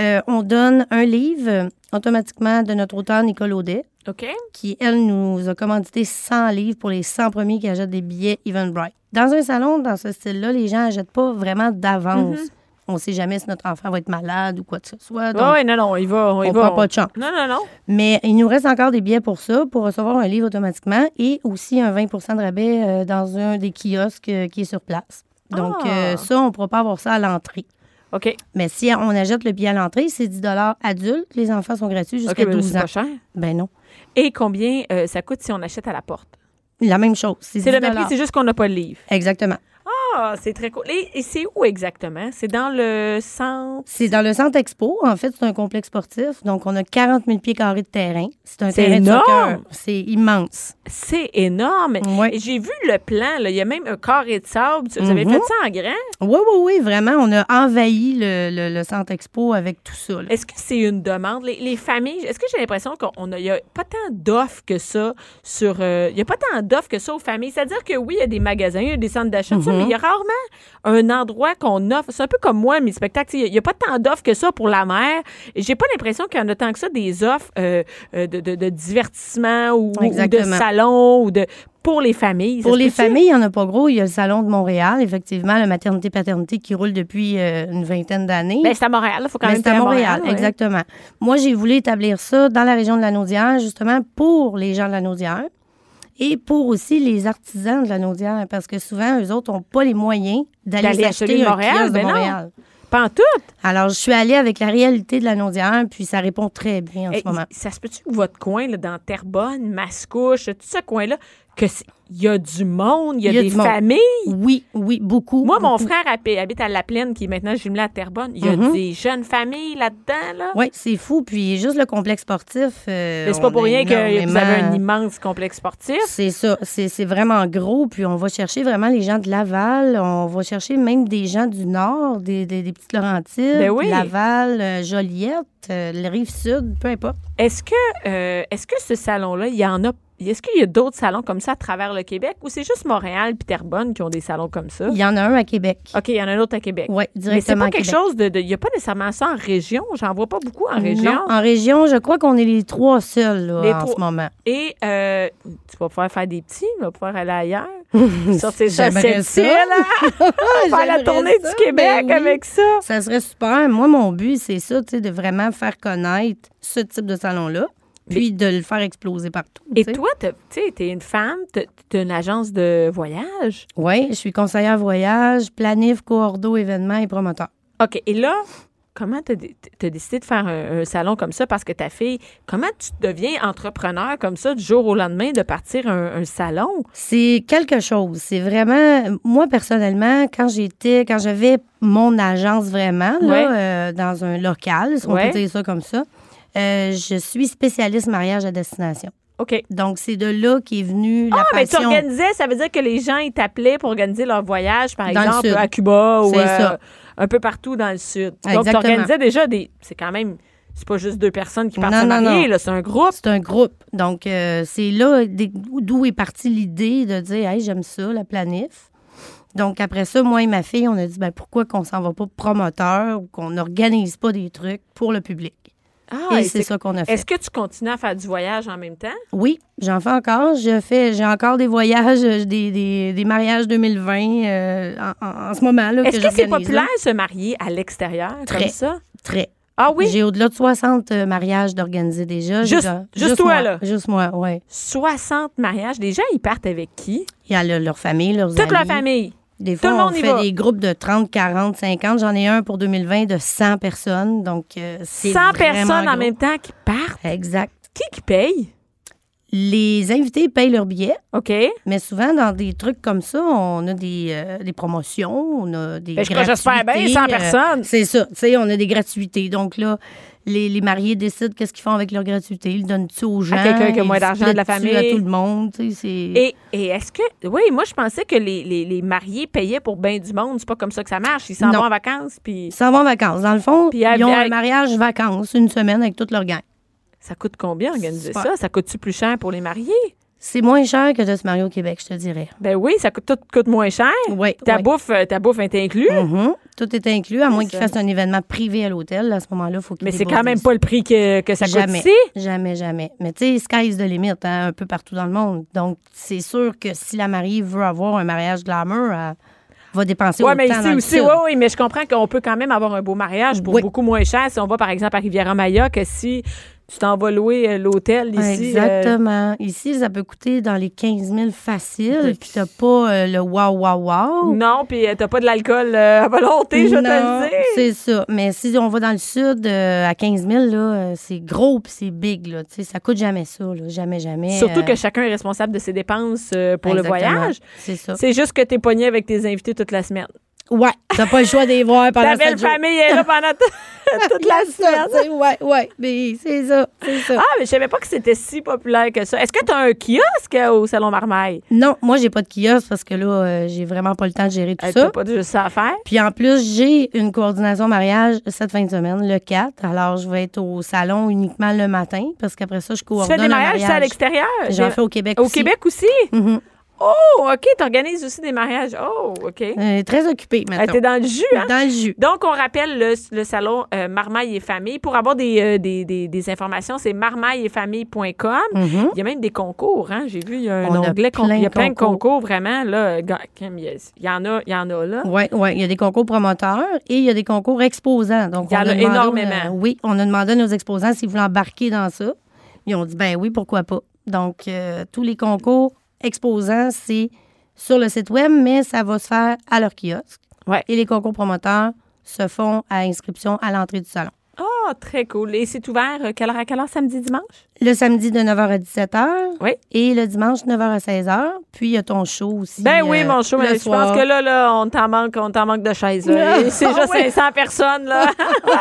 Euh, on donne un livre automatiquement de notre auteur Nicole Audet, OK. qui, elle, nous a commandité 100 livres pour les 100 premiers qui achètent des billets Eventbrite. Dans un salon, dans ce style-là, les gens n'achètent pas vraiment d'avance. Mhm. On ne sait jamais si notre enfant va être malade ou quoi que ce soit. Oui, ouais, non, non, on y va. Y on va. prend pas de chance. Non, non, non. Mais il nous reste encore des billets pour ça, pour recevoir un livre automatiquement et aussi un 20% de rabais euh, dans un des kiosques euh, qui est sur place. Donc, Ah. euh, ça, on ne pourra pas avoir ça à l'entrée. OK. Mais si on achète le billet à l'entrée, c'est 10 adulte. Les enfants sont gratuits jusqu'à OK, mais 12 c'est ans. pas cher. Ben non. Et combien euh, ça coûte si on achète à la porte? La même chose. C'est le 10 même prix, c'est juste qu'on n'a pas le livre. Exactement. Ah, c'est très cool. Et, et c'est où exactement? C'est dans le centre? C'est dans le centre expo. En fait, c'est un complexe sportif. Donc, on a 40 000 pieds carrés de terrain. C'est un terrain de énorme! C'est immense. C'est énorme. J'ai vu le plan. là. Il y a même un carré de sable. Vous avez Mhm. fait ça en grand? Oui, oui, oui, vraiment. On a envahi le, le- le centre expo avec tout ça. Est-ce que c'est une demande? Les, les familles, est-ce que j'ai l'impression qu'il n'y a pas tant d'offres que ça sur. euh, Il n'y a pas tant d'offres que ça aux familles? C'est-à-dire que oui, il y a des magasins, il y a des centres d'achat, Mhm. mais il y a rarement un endroit qu'on offre. C'est un peu comme moi, mes spectacles. Il n'y a, pas tant d'offres que ça pour la mère. Et j'ai pas l'impression qu'il y en a tant que ça des offres euh, euh, de, de- de divertissement ou, ou de salon ou de pour les familles. Pour les familles, il n'y en a pas gros. Il y a le Salon de Montréal, effectivement, la maternité-paternité qui roule depuis euh, une vingtaine d'années. Ben, c'est à Montréal. Il faut quand Mais même c'est à Montréal, ouais. exactement. Moi, j'ai voulu établir ça dans la région de la Naudière, justement pour les gens de la Naudière et pour aussi les artisans de la Naudière, parce que souvent, eux autres n'ont pas les moyens d'aller à de un Montréal, kiosque de ben non. Montréal. Pas en tout. Alors, je suis allée avec la réalité de la Naudière, puis ça répond très bien en Eh, ce moment. Ça se peut-tu que votre coin, là, dans Terrebonne, Mascouche, tout ce coin-là, que c'est- il y a du monde, il y a, Il y a des familles? Oui, oui, beaucoup. Moi, mon frère habi- habite à La Plaine, qui est maintenant jumelé à Terrebonne. Il y a Mhm. des jeunes familles là-dedans, là. Oui, c'est fou. Puis juste le complexe sportif. euh, Mais c'est pas pour rien que vous avez un immense complexe sportif. C'est ça, c'est vraiment gros. Puis on va chercher vraiment les gens de Laval, on va chercher même des gens du Nord, des, des, des petites Laurentides, Ben oui. Laval, euh, Joliette, euh, les rives sud, peu importe. Est-ce que, euh, est-ce que ce salon-là, il y en a. Est-ce qu'il y a d'autres salons comme ça à travers le Québec ou c'est juste Montréal et Terrebonne qui ont des salons comme ça? Il y en a un à Québec. OK, il y en a un autre à Québec. Oui, Mais c'est directement pas quelque Québec. chose de. de- Il n'y a pas nécessairement ça en région? J'en vois pas beaucoup en région. Non, en région, je crois qu'on est les trois seuls là, Les en trois. ce moment. Et euh, tu vas pouvoir faire des petits, tu vas pouvoir aller ailleurs. Sortir ça, hein? faire la tournée ça, du Québec ben oui. avec ça. Ça serait super. Moi, mon but, c'est ça, tu sais, de vraiment faire connaître ce type de salon-là, puis de le faire exploser partout. Et tu toi, tu t'es une femme, t'as t'as une agence de voyage? Oui, je suis conseillère voyage, planif, coordo, événements et promoteur. OK, et là, comment t'as dé- t'as décidé de faire un, un salon comme ça? Parce que ta fille, comment tu deviens entrepreneur comme ça du jour au lendemain de partir un, un salon? C'est quelque chose. C'est vraiment, moi personnellement, quand j'étais, quand j'avais mon agence vraiment là, Ouais. euh, dans un local, si on Ouais. peut dire ça comme ça, euh, je suis spécialiste mariage à destination. OK. Donc c'est de là qu'est venue la Ah, mais tu passion. organisais, ça veut dire que les gens, ils t'appelaient pour organiser leur voyage, par Dans exemple, à Cuba ou euh, un peu partout dans le sud. Donc, tu Exactement. organisais déjà des. C'est quand même. C'est pas juste deux personnes qui partent Non, non, c'est un groupe. C'est un groupe. Donc, euh, c'est là d'où est partie l'idée de dire, hey, j'aime ça, la planif. Donc, après ça, moi et ma fille, on a dit, ben, pourquoi qu'on s'en va pas promoteur ou qu'on n'organise pas des trucs pour le public? Ah, et et c'est ça qu'on a fait. Est-ce que tu continues à faire du voyage en même temps? Oui, j'en fais encore. Je fais, j'ai encore des voyages, euh, des, des, des mariages 2020 euh, en, en- en ce moment. Est-ce que, c'est populaire là. se marier à l'extérieur comme Très. ça? Très. Ah oui? J'ai au-delà de 60 euh, mariages d'organiser déjà. Juste- juste toi, moi. là? Juste moi, oui. 60 mariages. Les gens, ils partent avec qui? Il y a le- leur famille, leurs Toute amis. leur famille? Des Tout fois, on y fait va. des groupes de 30, 40, 50. J'en ai un pour 2020 de 100 personnes. Donc, euh, c'est 100 vraiment personnes en même temps qui partent? Exact. Qui qui paye? Les invités payent leur billet, OK. mais souvent, dans des trucs comme ça, on a des, euh, des promotions, on a des Ben, je- gratuités. j'espère bien, 100 euh, personnes. c'est ça. Tu sais, on a des gratuités. Donc là, les, les mariés décident qu'est-ce qu'ils font avec leur gratuité. Ils donnent-tu aux gens. quelqu'un qui a moins d'argent de la famille. à tout le monde. Tu sais, c'est... Et, et est-ce que. Oui, moi, je pensais que les, les, les mariés payaient pour bien du monde. C'est pas comme ça que ça marche. Ils s'en Non. vont en vacances, puis Ils s'en vont en vacances. Dans le fond, Puis à- ils ont à- un mariage vacances, une semaine avec toute leur gang. Ça coûte combien organiser Super. ça? Ça coûte-tu plus cher pour les mariés? C'est moins cher que de se marier au Québec, je te dirais. Ben oui, ça coûte, tout coûte moins cher. Oui. Ta, oui. bouffe, euh, ta bouffe est inclue, Mhm. Tout est inclus, à moins qu'ils fassent un événement privé à l'hôtel. À ce moment-là, il faut qu'ils mais c'est quand même pas le prix que, que ça coûte Jamais. ici. Jamais, jamais. Mais tu sais, sky is the limit, hein, un peu partout dans le monde. Donc, c'est sûr que si la mariée veut avoir un mariage glamour, elle va dépenser Oui, autant mais dans ici le aussi, oui, oui, mais je comprends qu'on peut quand même avoir un beau mariage pour Oui. beaucoup moins cher si on va, par exemple, à Riviera-Maya que si tu t'en vas louer euh, l'hôtel ici. euh, Exactement. Ici, ça peut coûter dans les 15 000 facile, puis t'as pas euh, le wow, wow, wow. non, puis t'as pas de l'alcool euh, à volonté, je te le dire. C'est ça. Mais si on va dans le sud, à 15 000, là, euh, c'est gros puis c'est big. Là. Tu sais, Ça coûte jamais ça. Là. Jamais, jamais. Surtout que chacun est responsable de ses dépenses pour le voyage. C'est ça. C'est juste que t'es pogné avec tes invités toute la semaine. Ouais, t'as pas le choix de les voir pendant Ta belle famille est là pendant toute la semaine. tu Ouais, ouais. Mais c'est ça, c'est ça. Ah, mais je savais pas que c'était si populaire que ça. Est-ce que tu as un kiosque euh, au Salon Marmaille? Non, moi, j'ai pas de kiosque parce que là, euh, j'ai vraiment pas le temps de gérer tout Euh, ça. Pas juste ça à faire? Puis en plus, j'ai une coordination mariage cette fin de semaine, le 4. Alors, je vais être au salon uniquement le matin parce qu'après ça, je Tu coordonne fais des mariages ça, à mariage. l'extérieur? J'en fais au Québec Au aussi. Québec aussi? Mhm. Oh, OK. Tu organises aussi des mariages. Oh, OK. Euh, très occupée Euh, maintenant. T'es dans le jus, hein? Dans le jus. Donc, on rappelle le, le salon euh, Marmaille et Famille. Pour avoir des, euh, des, des, des informations, c'est marmailleetfamille.com. Mhm. Il y a même des concours, hein? J'ai vu, il y a un On onglet. plein il y a plein de concours. concours, vraiment. Là, il y en a, il y en a là. Oui, oui. Il y a des concours promoteurs et il y a des concours exposants. Donc, Il y en a énormément. oui, on a demandé à nos exposants s'ils voulaient embarquer dans ça. Ils ont dit, ben oui, pourquoi pas. Donc, tous les concours exposants, c'est sur le site web, mais ça va se faire à leur kiosque. Ouais. Et les concours promoteurs se font à inscription à l'entrée du salon. Ah, très cool. Et c'est ouvert euh, quelle heure à quelle heure, samedi, dimanche? Le samedi de 9h à 17h Oui. et le dimanche 9h à 16h. Puis, il y a ton show aussi. Ben oui, euh, mon show, le mais je pense que là, là on t'en manque, on t'en manque de chaises. Et C'est Ah juste ouais. 500 personnes, là.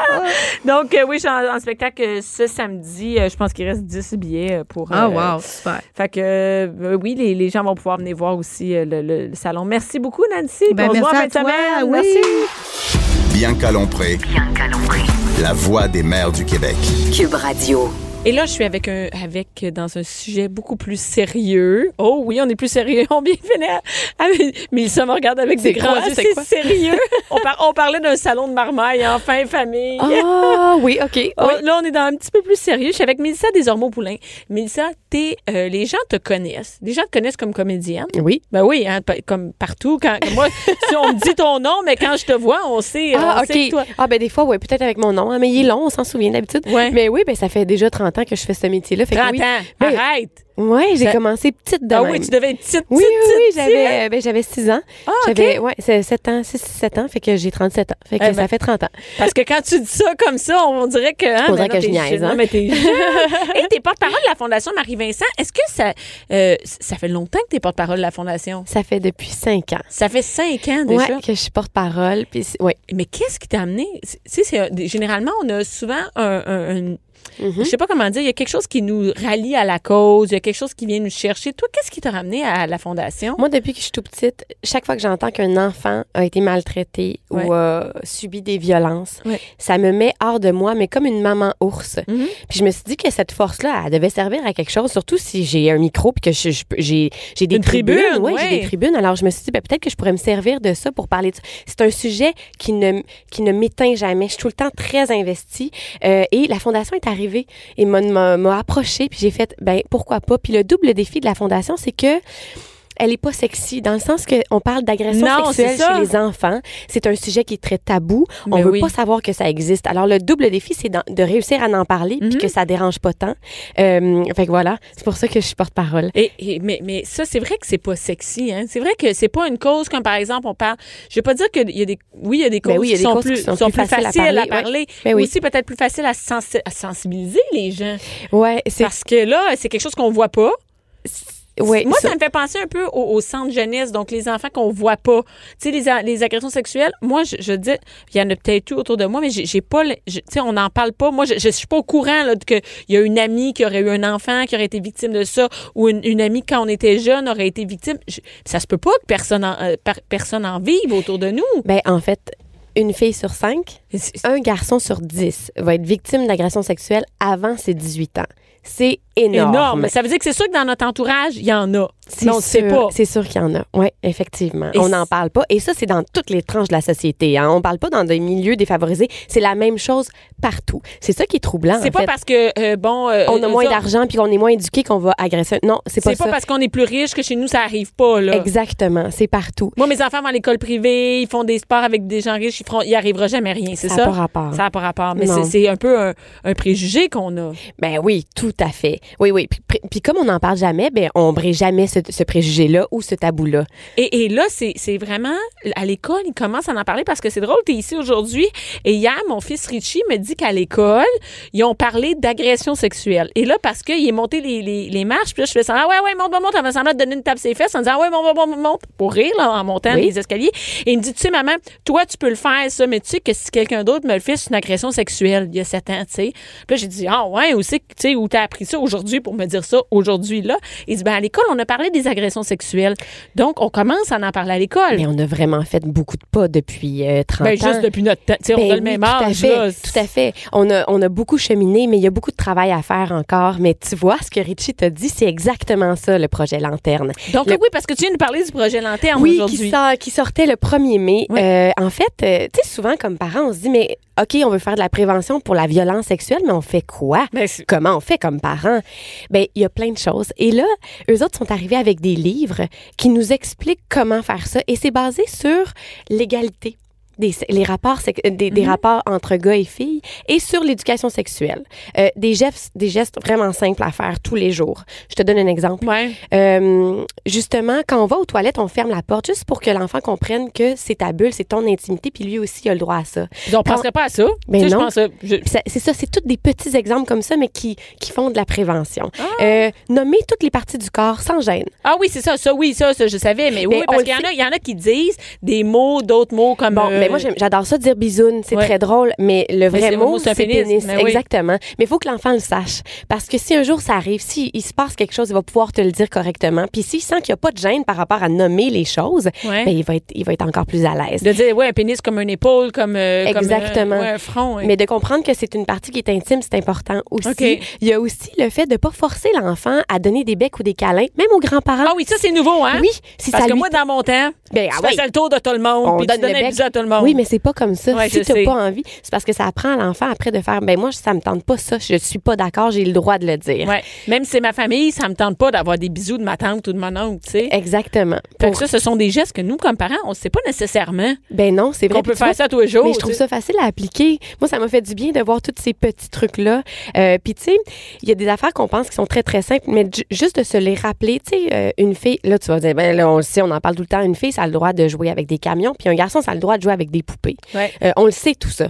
Donc, euh, oui, je suis en, en spectacle ce samedi. Euh, je pense qu'il reste 10 billets pour... Ah, euh, wow, super. Fait que, euh, oui, les, les gens vont pouvoir venir voir aussi euh, le, le- le salon. Merci beaucoup, Nancy. Ben, on se voit en merci de à toi, semaine. oui. Merci. Bianca Lompré, Bianca Lompré. La voix des mères du Québec. Cube Radio. Et là, je suis avec un, avec dans un sujet beaucoup plus sérieux. Oh oui, on est plus sérieux. On vient finir avec, Mélissa me regarde avec des grands yeux. c'est sérieux. on, par- on parlait d'un salon de marmaille, enfin, famille. Ah oui, OK. Oh, Oui. Là, on est dans un petit peu plus sérieux. Je suis avec Mélissa Desormeaux-Poulain. Mélissa, t'es, euh, les gens te connaissent. Les gens te connaissent comme comédienne. Oui. Ben oui, hein, comme partout. Quand, moi, si on me dit ton nom, mais quand je te vois, on sait, Ah, on sait que OK. toi. Ah, ben des fois, oui, peut-être avec mon nom, hein, mais il est long, on s'en souvient d'habitude. Ouais. Mais oui, ben ça fait déjà 30 ans que je fais ce métier-là. Fait que 30 oui. ans. Ben, Arrête. Ouais, j'ai commencé petite de Ah oui, tu devais être petite, Oui, petite, oui, oui, petite, hein? j'avais ben, j'avais 6 ans. Ah, OK. J'avais ouais, c'est 7 ans, 6 7 ans, fait que j'ai 37 ans. Fait que Eh ben. ça fait 30 ans. Parce que quand tu dis ça comme ça, on dirait que. Hein, mais non, que je niaise, hein? Mais t'es. Et t'es porte-parole de la Fondation Marie-Vincent. Est-ce que ça. euh, ça fait longtemps que t'es porte-parole de la Fondation? Ça fait depuis 5 ans. Ça fait cinq ans déjà? Ouais, que je suis porte-parole puis ouais. Mais qu'est-ce qui t'a amené? Tu sais, généralement, on a souvent un. Un- Mhm. Je sais pas comment dire, il y a quelque chose qui nous rallie à la cause, il y a quelque chose qui vient nous chercher. Toi, qu'est-ce qui t'a ramené à la Fondation? Moi, depuis que je suis tout petite, chaque fois que j'entends qu'un enfant a été maltraité Ouais. ou a subi des violences, Ouais. ça me met hors de moi, mais comme une maman ours. Mhm. Puis je me suis dit que cette force-là, elle devait servir à quelque chose, surtout si j'ai un micro puis que j'ai des Une tribunes. tribune, ouais. j'ai des tribunes. Alors je me suis dit, ben, peut-être que je pourrais me servir de ça pour parler de ça. C'est un sujet qui ne, qui ne m'éteint jamais. Je suis tout le temps très investie. Euh, et la Fondation est arrivée et m'a- approchée, puis j'ai fait, ben pourquoi pas? Puis le double défi de la Fondation, c'est que elle est pas sexy dans le sens que on parle d'agression sexuelle chez les enfants. C'est un sujet qui est très tabou. on Mais veut oui. pas savoir que ça existe. Alors le double défi, c'est de réussir à en parler puis Mhm. que ça dérange pas tant. Euh, fait que voilà, c'est pour ça que je suis porte-parole. Et, et- mais, mais ça, c'est vrai que c'est pas sexy. Hein? C'est vrai que c'est pas une cause comme, par exemple, on parle... Je vais pas dire qu'il y a des... Oui, il y a des causes Ben oui, il y a qui des sont causes plus, qui sont plus plus faciles à faciles à parler, parler. Ben oui. Aussi, peut-être plus à, sensi- à sensibiliser les gens. Ouais, c'est Parce que là, c'est quelque chose qu'on voit pas. Moi, ça- ça me fait penser un peu au, au centre jeunesse, donc les enfants qu'on voit pas. Tu sais, les, agressions sexuelles, moi, je, je dis, il y en a peut-être eu autour de moi, mais j'ai pas, tu sais, on n'en parle pas. Moi, je, je suis pas au courant qu'il y a une amie qui aurait eu un enfant qui aurait été victime de ça, ou une, une amie quand on était jeune aurait été victime. Je- ça se peut pas que personne en, euh, personne en vive autour de nous. ben en fait, une fille sur cinq, un garçon sur dix va être victime d'agression sexuelle avant ses 18 ans. C'est énorme. énorme. Ça veut dire que c'est sûr que dans notre entourage, il y en a. C'est Mais on ne sait sûr- pas. C'est sûr qu'il y en a. Oui, effectivement. Et on n'en parle pas. Et ça, c'est dans toutes les tranches de la société. Hein. On parle pas dans des milieux défavorisés. C'est la même chose partout. C'est ça qui est troublant. C'est pas fait. parce que, euh, bon. euh, on a eux moins d'argent puis qu'on est moins éduqué qu'on va agresser. Non, c'est pas C'est pas ça. parce qu'on est plus riche que chez nous, ça arrive pas, là. Exactement. C'est partout. Moi, mes enfants vont à l'école privée, ils font des sports avec des gens riches, ils feront, il arrivera jamais rien, c'est Ça ça? a pas rapport. Ça n'a pas rapport. Mais Non. c'est- c'est un peu un, un préjugé qu'on a. Ben oui, tout à fait. Oui, oui. Puis, comme on n'en parle jamais, ben on brise jamais ce, ce préjugé-là ou ce tabou-là? Et, et là, c'est c'est vraiment, à l'école, ils commencent à en parler parce que c'est drôle, tu es ici aujourd'hui. Et hier, mon fils Richie me dit qu'à l'école, ils ont parlé d'agression sexuelle. Et là, parce qu'il est monté les, les, les marches, puis là, je fais ça, ah ouais, ouais, monte, monte, monte. Elle me semblait donner une tape ses fesses en disant, ah ouais, monte, monte, monte, monte, pour rire, là, en montant Oui. les escaliers. Et il me dit, tu sais, maman, toi, tu peux le faire, ça, mais tu sais que si quelqu'un d'autre me le fait, c'est une agression sexuelle, il y a sept ans, tu sais. Puis là, j'ai dit, ah ouais, aussi, tu sais, où t'as appris ça aujourd'hui pour me dire ça aujourd'hui, là? Il dit, ben, à l'école, on a parlé des agressions sexuelles. Donc, on commence à en parler à l'école. Mais on a vraiment fait beaucoup de pas depuis euh, 30 Ben, ans. juste depuis notre temps. Sais, on Ben a le oui, même tout à âge, fait, là. Tout à fait. On a, on a beaucoup cheminé, mais il y a beaucoup de travail à faire encore. Mais tu vois, ce que Richie t'a dit, c'est exactement ça, le projet Lanterne. Donc, Le- oui, parce que tu viens de parler du projet Lanterne Oui, qui, aujourd'hui. sort- qui sortait le 1er mai. Oui. Euh, en fait, euh, tu sais, souvent, comme parents, on se dit, mais OK, on veut faire de la prévention pour la violence sexuelle, mais on fait quoi? Ben, Comment on fait comme parents? Ben, il y a plein de choses. Et là, eux autres sont arrivés avec des livres qui nous expliquent comment faire ça. Et c'est basé sur l'égalité. Des, les rapports euh, des, des rapports entre gars et filles et sur l'éducation sexuelle. Euh, des, gestes, des gestes vraiment simples à faire tous les jours. Je te donne un exemple. Ouais. Euh, justement, quand on va aux toilettes, on ferme la porte juste pour que l'enfant comprenne que c'est ta bulle, c'est ton intimité, puis lui aussi il a le droit à ça. On penserait pas à ça? Ben sais, je non. je- C'est ça, c'est tous des petits exemples comme ça, mais qui, qui font de la prévention. Ah. Euh, nommer toutes les parties du corps sans gêne. Ah oui, c'est ça, ça, oui, ça, ça, je savais, mais oui, Mais parce qu'il y en a, il y en a qui disent des mots, d'autres mots comme. Bon, mais moi j'adore ça dire bisoune, c'est Ouais. très drôle, mais le vrai mot c'est pénis, pénis, mais oui. exactement. Mais il faut que l'enfant le sache parce que si un jour ça arrive, si il se passe quelque chose, il va pouvoir te le dire correctement. Puis s'il sent qu'il n'y a pas de gêne par rapport à nommer les choses, Ouais. ben, il va être il va être encore plus à l'aise. De dire, ouais, un pénis comme une épaule, comme. euh, comme, euh, Exactement. ouais, un front. Mais de comprendre que c'est une partie qui est intime, c'est important aussi. Il y a aussi le fait de pas forcer l'enfant à donner des becs ou des câlins, même aux grands-parents. Ah oui, ça, c'est nouveau, hein? Oui, si Parce ça que lui moi, dans mon temps, Ben, ah faisais le tour de tout le monde, On puis tu donne donnais un bec. bisou à tout le monde. Oui, mais c'est pas comme ça. Ouais, si tu sais. pas envie, c'est parce que ça apprend à l'enfant après de faire ben moi ça me tente pas ça, je suis pas d'accord, j'ai le droit de le dire. Ouais. Même si c'est ma famille, ça me tente pas d'avoir des bisous de ma tante ou de mon oncle, tu sais. Exactement. Fait que Pour- ça, ce sont des gestes que nous, comme parents, on sait pas nécessairement ben non, c'est vrai. qu'on peut vois, faire ça tous les jours. Mais je trouve ça facile à appliquer. Moi, ça m'a fait du bien de voir tous ces petits trucs-là. Euh, Puis, tu sais, il y a des affaires qu'on pense qui sont très, très simples, mais ju- juste de se les rappeler. Tu sais, euh, une fille, là, tu vas dire, ben là, on le sait, on en parle tout le temps. Une fille, ça a le droit de jouer avec des camions, puis un garçon, ça a le droit de jouer avec des poupées. Ouais. Euh, on le sait, tout ça.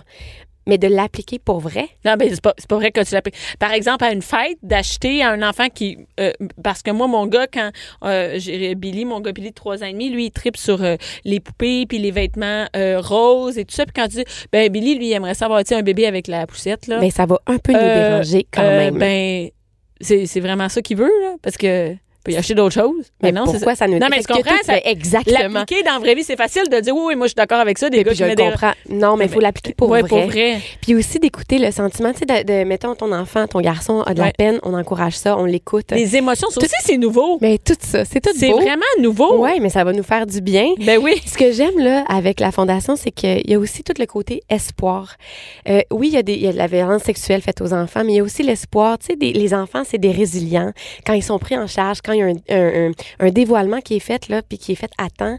Mais de l'appliquer pour vrai, Non, mais c'est pas, vrai que tu l'appelles. Par exemple, à une fête, d'acheter à un enfant qui. euh, parce que moi, mon gars, quand euh, j'ai Billy, mon gars Billy de 3 ans et demi, lui, il tripe sur les poupées puis les vêtements roses et tout ça. Puis quand tu dis, ben, Billy, lui, il aimerait savoir, tu un bébé avec la poussette, là. ben, ça va un peu nous déranger quand même. Ben, c'est c'est vraiment ça qu'il veut, là. Parce que. Peut y acheter d'autres choses. mais Mais non, c'est pourquoi ça nous Non, mais tu comprends, ça- exactement. L'appliquer dans la vraie vie, c'est facile de dire oui, oui, moi, je suis d'accord avec ça. Des gars qui je le des- comprends. Non, mais il faut l'appliquer pour Ouais, vrai. pour vrai. Puis aussi d'écouter le sentiment, tu sais, de, de- mettons ton enfant, ton garçon a de la peine, on encourage ça, on l'écoute. Les émotions, ça aussi, c'est nouveau. Mais tout ça, c'est tout C'est vraiment nouveau. Ouais, mais ça va nous faire du bien. Ben oui. Ce que j'aime là avec la fondation, c'est qu'il y a aussi tout le côté espoir. Euh, oui, il y, a des, il y a de la violence sexuelle faite aux enfants, mais il y a aussi l'espoir. Tu sais, les enfants, c'est des résilients. Quand ils sont pris en charge, quand il y a un dévoilement qui est fait, là, puis qui est fait à temps,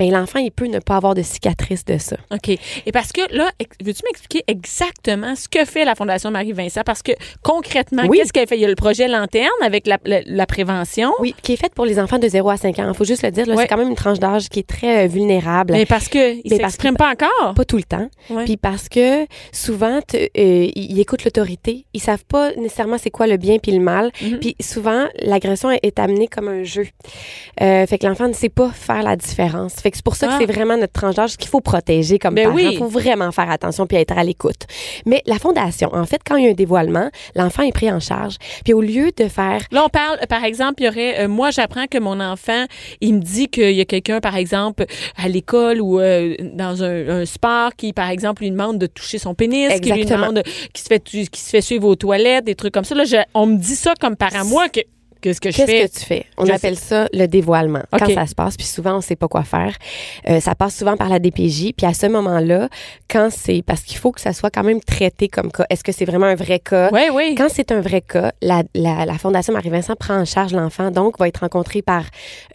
ben l'enfant, il peut ne pas avoir de cicatrice de ça. OK. Et parce que là, veux-tu m'expliquer exactement ce que fait la Fondation Marie-Vincent? Parce que concrètement, Oui. qu'est-ce qu'elle fait? Il y a le projet Lanterne avec la, la- la prévention. Oui, qui est faite pour les enfants de 0 à 5 ans. Il faut juste le dire, c'est quand même une tranche d'âge qui est très euh, vulnérable. Mais parce qu'ils ne s'expriment pas encore. Pas tout le temps. Ouais. Puis parce que souvent, euh, ils écoutent l'autorité. Ils savent pas nécessairement c'est quoi le bien puis le mal. Mhm. Puis souvent, l'agression est, est amenée comme un jeu. Euh, fait que l'enfant ne sait pas faire la différence. Fait que c'est pour ça Ah. que c'est vraiment notre tranche d'âge qu'il faut protéger comme Ben parent. oui. Il faut vraiment faire attention puis être à l'écoute. Mais la fondation, en fait, quand il y a un dévoilement, l'enfant est pris en charge. Puis au lieu de faire Là, on parle, par exemple, il y aurait, euh, moi, j'apprends que mon enfant, il me dit qu'il y a quelqu'un, par exemple, à l'école ou euh, dans un, un sport qui, par exemple, lui demande de toucher son pénis, qui lui demande, qui se fait, tu- qui se fait suivre aux toilettes, des trucs comme ça. Là, je- on me dit ça comme parent, moi, que, qu'est-ce que je Qu'est-ce fais? que tu fais? On Je appelle ça le dévoilement. Quand ça se passe, puis souvent, on sait pas quoi faire. Euh, ça passe souvent par la DPJ. Puis à ce moment-là, quand c'est... Parce qu'il faut que ça soit quand même traité comme cas. Est-ce que c'est vraiment un vrai cas? Oui, oui. Quand c'est un vrai cas, la, la, la Fondation Marie-Vincent prend en charge l'enfant, donc va être rencontré par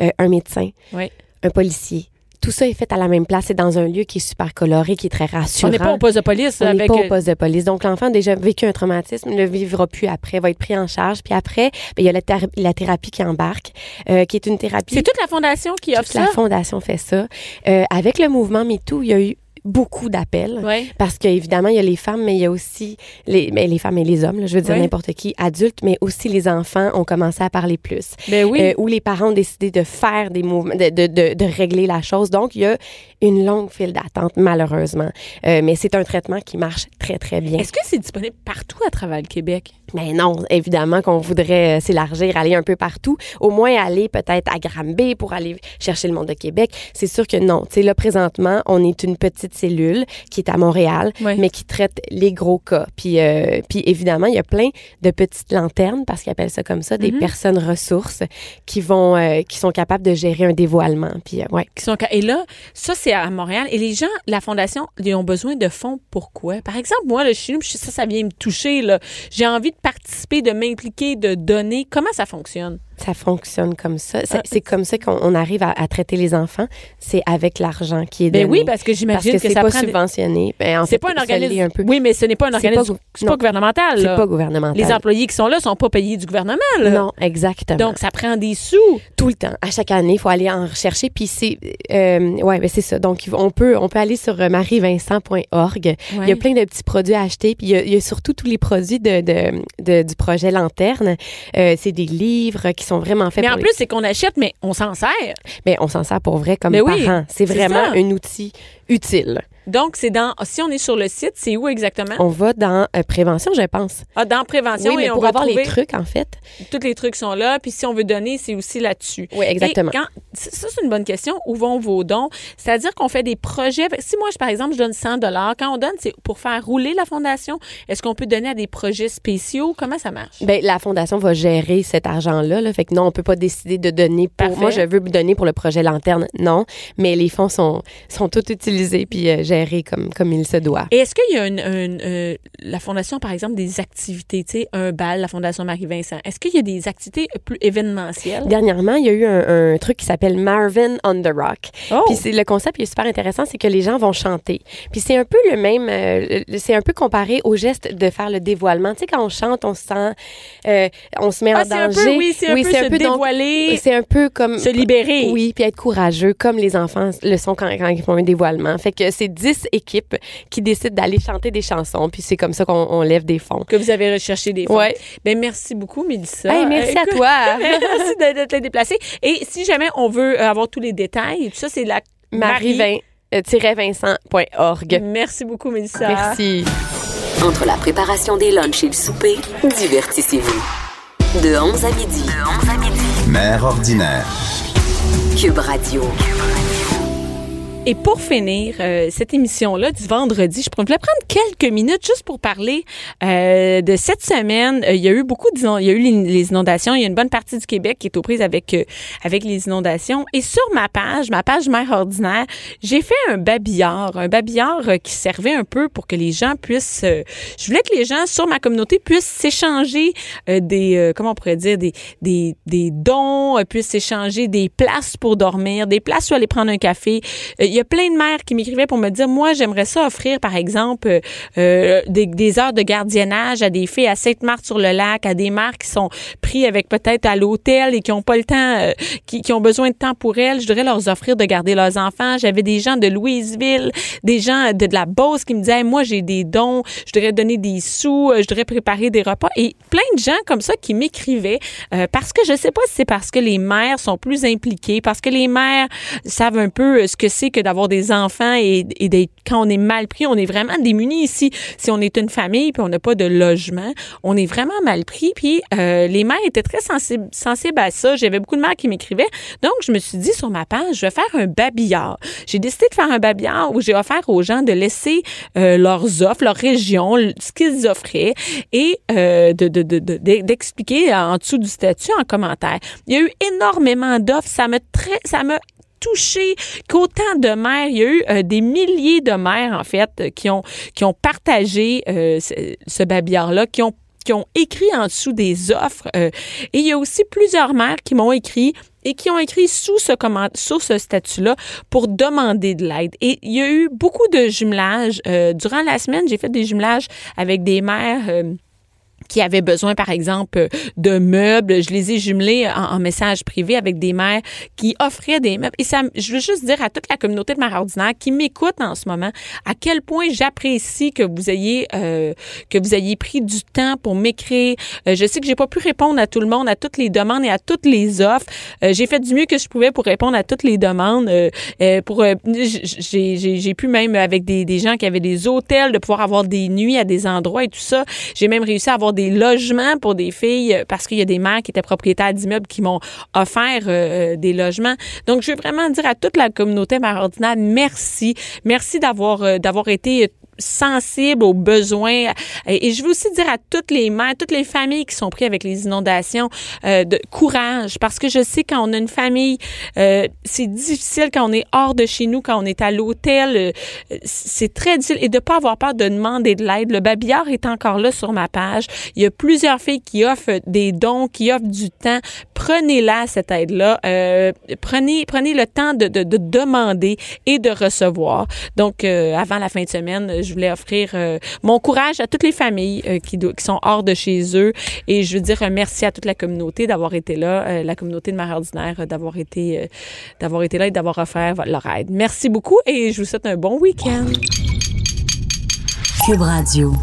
euh, un médecin, Oui. un policier. Tout ça est fait à la même place. C'est dans un lieu qui est super coloré, qui est très On rassurant. n'est pas au poste de police On n'est avec. pas au euh, poste de police. Donc, l'enfant a déjà vécu un traumatisme, ne vivra plus après, va être pris en charge. Puis après, ben, il y a la, thé- la thérapie qui embarque, euh, qui est une thérapie. C'est toute la fondation qui offre Toute ça? la fondation fait ça. Euh, avec le mouvement MeToo, il y a eu beaucoup d'appels. Oui. Parce qu'évidemment, il y a les femmes, mais il y a aussi les, mais les femmes et les hommes, là, je veux dire n'importe qui, adultes, mais aussi les enfants ont commencé à parler plus. Ben oui. Euh, où les parents ont décidé de faire des mouvements, de, de, de, de régler la chose. Donc, il y a une longue file d'attente, malheureusement. Euh, mais c'est un traitement qui marche très, très bien. Est-ce que c'est disponible partout à travers le Québec? Mais non, évidemment qu'on voudrait euh, s'élargir, aller un peu partout, au moins aller peut-être à Granby pour aller chercher le monde de Québec. C'est sûr que non. Tu sais, là, présentement, on est une petite cellule qui est à Montréal, Oui. mais qui traite les gros cas. Puis, euh, puis évidemment, il y a plein de petites lanternes, parce qu'ils appellent ça comme ça, des Mhm. personnes ressources qui vont, euh, qui sont capables de gérer un dévoilement. Puis, euh, ouais. qui sont et là ça c'est à Montréal et les gens la fondation ils ont besoin de fonds pourquoi par exemple moi le chez nous je- ça ça vient me toucher j'ai envie de participer de m'impliquer de donner comment ça fonctionne? Ça fonctionne comme ça. C'est Ah. c'est comme ça qu'on on arrive à, à traiter les enfants. C'est avec l'argent qui est donné. ben oui parce que j'imagine que que, c'est ça pas prend subventionné. Ben, en c'est pas un organisme un peu. oui mais ce n'est pas un organisme pas- c'est pas non. gouvernemental C'est pas gouvernemental. les employés qui sont là sont pas payés du gouvernement là. Non, exactement. donc ça prend des sous tout le temps, à chaque année, il faut aller en rechercher. Puis c'est, euh, ouais, ben c'est ça. Donc on peut, on peut aller sur euh, marievincent.org. Il y a plein de petits produits à acheter. Puis il y a, il y a surtout tous les produits de, de, de- du projet Lanterne. Euh, c'est des livres qui sont vraiment faits mais en les- plus c'est qu'on achète mais on s'en sert Mais on s'en sert pour vrai comme Mais oui, parents. C'est c'est vraiment un outil utile. Donc c'est dans si on est sur le site c'est où exactement? On va dans euh, prévention, je pense. ah, dans prévention Oui, mais et on pour va avoir les trucs, en fait. tous les trucs sont là puis si on veut donner c'est aussi là-dessus Oui, exactement. Quand, ça, c'est une bonne question. Où vont vos dons? C'est-à-dire qu'on fait des projets. Si moi, je, par exemple, je donne 100 quand on donne, c'est pour faire rouler la fondation. Est-ce qu'on peut donner à des projets spéciaux? Comment ça marche? Ben, la fondation va gérer cet argent-là. Là. Fait que non, on peut pas décider de donner pour. Parfait. Moi, je veux donner pour le projet Lanterne. Non. Mais les fonds sont, sont tous utilisés puis euh, gérés comme, comme il se doit. Et est-ce qu'il y a une, une, euh, la fondation, par exemple, des activités, tu sais, un bal, la fondation Marie-Vincent? Est-ce qu'il y a des activités plus événementielles? Dernièrement, il y a eu un, un truc qui s'appelle Marvin on the Rock. Oh! Puis c'est le concept qui est super intéressant, c'est que les gens vont chanter. Puis c'est un peu le même, euh, c'est un peu comparé au geste de faire le dévoilement. Tu sais, quand on chante, on se sent, euh, on se met Ah, en c'est un danger. peu, oui, c'est un peu se dévoiler, C'est un peu comme se libérer. Oui, puis être courageux, comme les enfants le sont quand, quand ils font un dévoilement. Fait que c'est 10 équipes qui décident d'aller chanter des chansons, puis c'est comme ça qu'on on lève des fonds. Que vous avez recherché des fonds. Ouais. Ben, merci beaucoup, Mélissa. Hey, merci à toi. Merci de, de te déplacer. Et si jamais on veut euh, avoir tous les détails, tout ça, c'est la Marie. Marie-vincent.org. Merci beaucoup, Mélissa. Merci. Entre la préparation des lunchs et le souper, divertissez-vous. De 11 à midi. De 11 à midi. Mère ordinaire. Cube Radio. Et pour finir euh, cette émission-là du vendredi, je voulais prendre quelques minutes juste pour parler euh, de cette semaine. Euh, il y a eu beaucoup de, il y a eu les inondations. Il y a une bonne partie du Québec qui est aux prises avec euh, avec les inondations. Et sur ma page, ma page mère ordinaire, j'ai fait un babillard, un babillard euh, qui servait un peu pour que les gens puissent. je voulais que les gens sur ma communauté puissent s'échanger des, comment on pourrait dire, des des des dons, puissent s'échanger des places pour dormir, des places où aller prendre un café. Il y a plein de mères qui m'écrivaient pour me dire, moi, j'aimerais ça offrir, par exemple, euh, euh, des, des heures de gardiennage à des filles à Sainte-Marthe-sur-le-Lac, à des mères qui sont pris avec peut-être à l'hôtel et qui ont pas le temps, euh, qui, qui ont besoin de temps pour elles. Je devrais leur offrir de garder leurs enfants. J'avais des gens de Louisville, des gens de, de la Beauce qui me disaient, moi, j'ai des dons, je devrais donner des sous, euh, je devrais préparer des repas. Et plein de gens comme ça qui m'écrivaient euh, parce que je sais pas si c'est parce que les mères sont plus impliquées, parce que les mères savent un peu euh, ce que c'est que d'avoir des enfants et, quand on est mal pris, on est vraiment démunis ici. Si on est une famille puis on n'a pas de logement, on est vraiment mal pris. Puis euh, les mères étaient très sensibles, à ça. J'avais beaucoup de mères qui m'écrivaient. Donc je me suis dit sur ma page, je vais faire un babillard. J'ai décidé de faire un babillard où j'ai offert aux gens de laisser euh, leurs offres, leur région, ce qu'ils offraient et euh, de, de, de, de- d'expliquer en dessous du statut en commentaire. Il y a eu énormément d'offres. Ça très, ça m'a qu'autant de mères, il y a eu euh, des milliers de mères en fait euh, qui ont qui ont partagé euh, ce, ce babillard là, qui ont qui ont écrit en dessous des offres euh, et il y a aussi plusieurs mères qui m'ont écrit et qui ont écrit sous ce comment sous ce statut-là pour demander de l'aide. Et il y a eu beaucoup de jumelages euh, durant la semaine. J'ai fait des jumelages avec des mères. euh, qui avaient besoin, par exemple, de meubles. Je les ai jumelés en, message privé avec des mères qui offraient des meubles. Et ça, je veux juste dire à toute la communauté de Mère Ordinaire qui m'écoute en ce moment à quel point j'apprécie que vous ayez euh, que vous ayez pris du temps pour m'écrire. Euh, je sais que j'ai pas pu répondre à tout le monde, à toutes les demandes et à toutes les offres. Euh, j'ai fait du mieux que je pouvais pour répondre à toutes les demandes. Euh, pour j'ai pu même avec des, des gens qui avaient des hôtels de pouvoir avoir des nuits à des endroits et tout ça. J'ai même réussi à avoir des logements pour des filles euh, parce qu'il y a des mères qui étaient propriétaires d'immeubles qui m'ont offert euh, des logements. Donc, je veux vraiment dire à toute la communauté mère ordinaire, merci. Merci d'avoir euh, d'avoir été sensible aux besoins. Et, je veux aussi dire à toutes les mères, toutes les familles qui sont prises avec les inondations, euh, de courage, parce que je sais quand on a une famille, euh, c'est difficile quand on est hors de chez nous, quand on est à l'hôtel, euh, c'est très difficile. Et de pas avoir peur de demander de l'aide. Le babillard est encore là sur ma page. Il y a plusieurs filles qui offrent des dons, qui offrent du temps. Prenez-la, cette aide-là. Euh, prenez, prenez le temps de, de, de demander et de recevoir. Donc, euh, avant la fin de semaine, je voulais offrir euh, mon courage à toutes les familles euh, qui, sont hors de chez eux. Et je veux dire un merci à toute la communauté d'avoir été là, euh, la communauté de Mère Ordinaire, euh, d'avoir été, euh, d'avoir été là et d'avoir offert leur aide. Merci beaucoup et je vous souhaite un bon week-end. Cube Radio.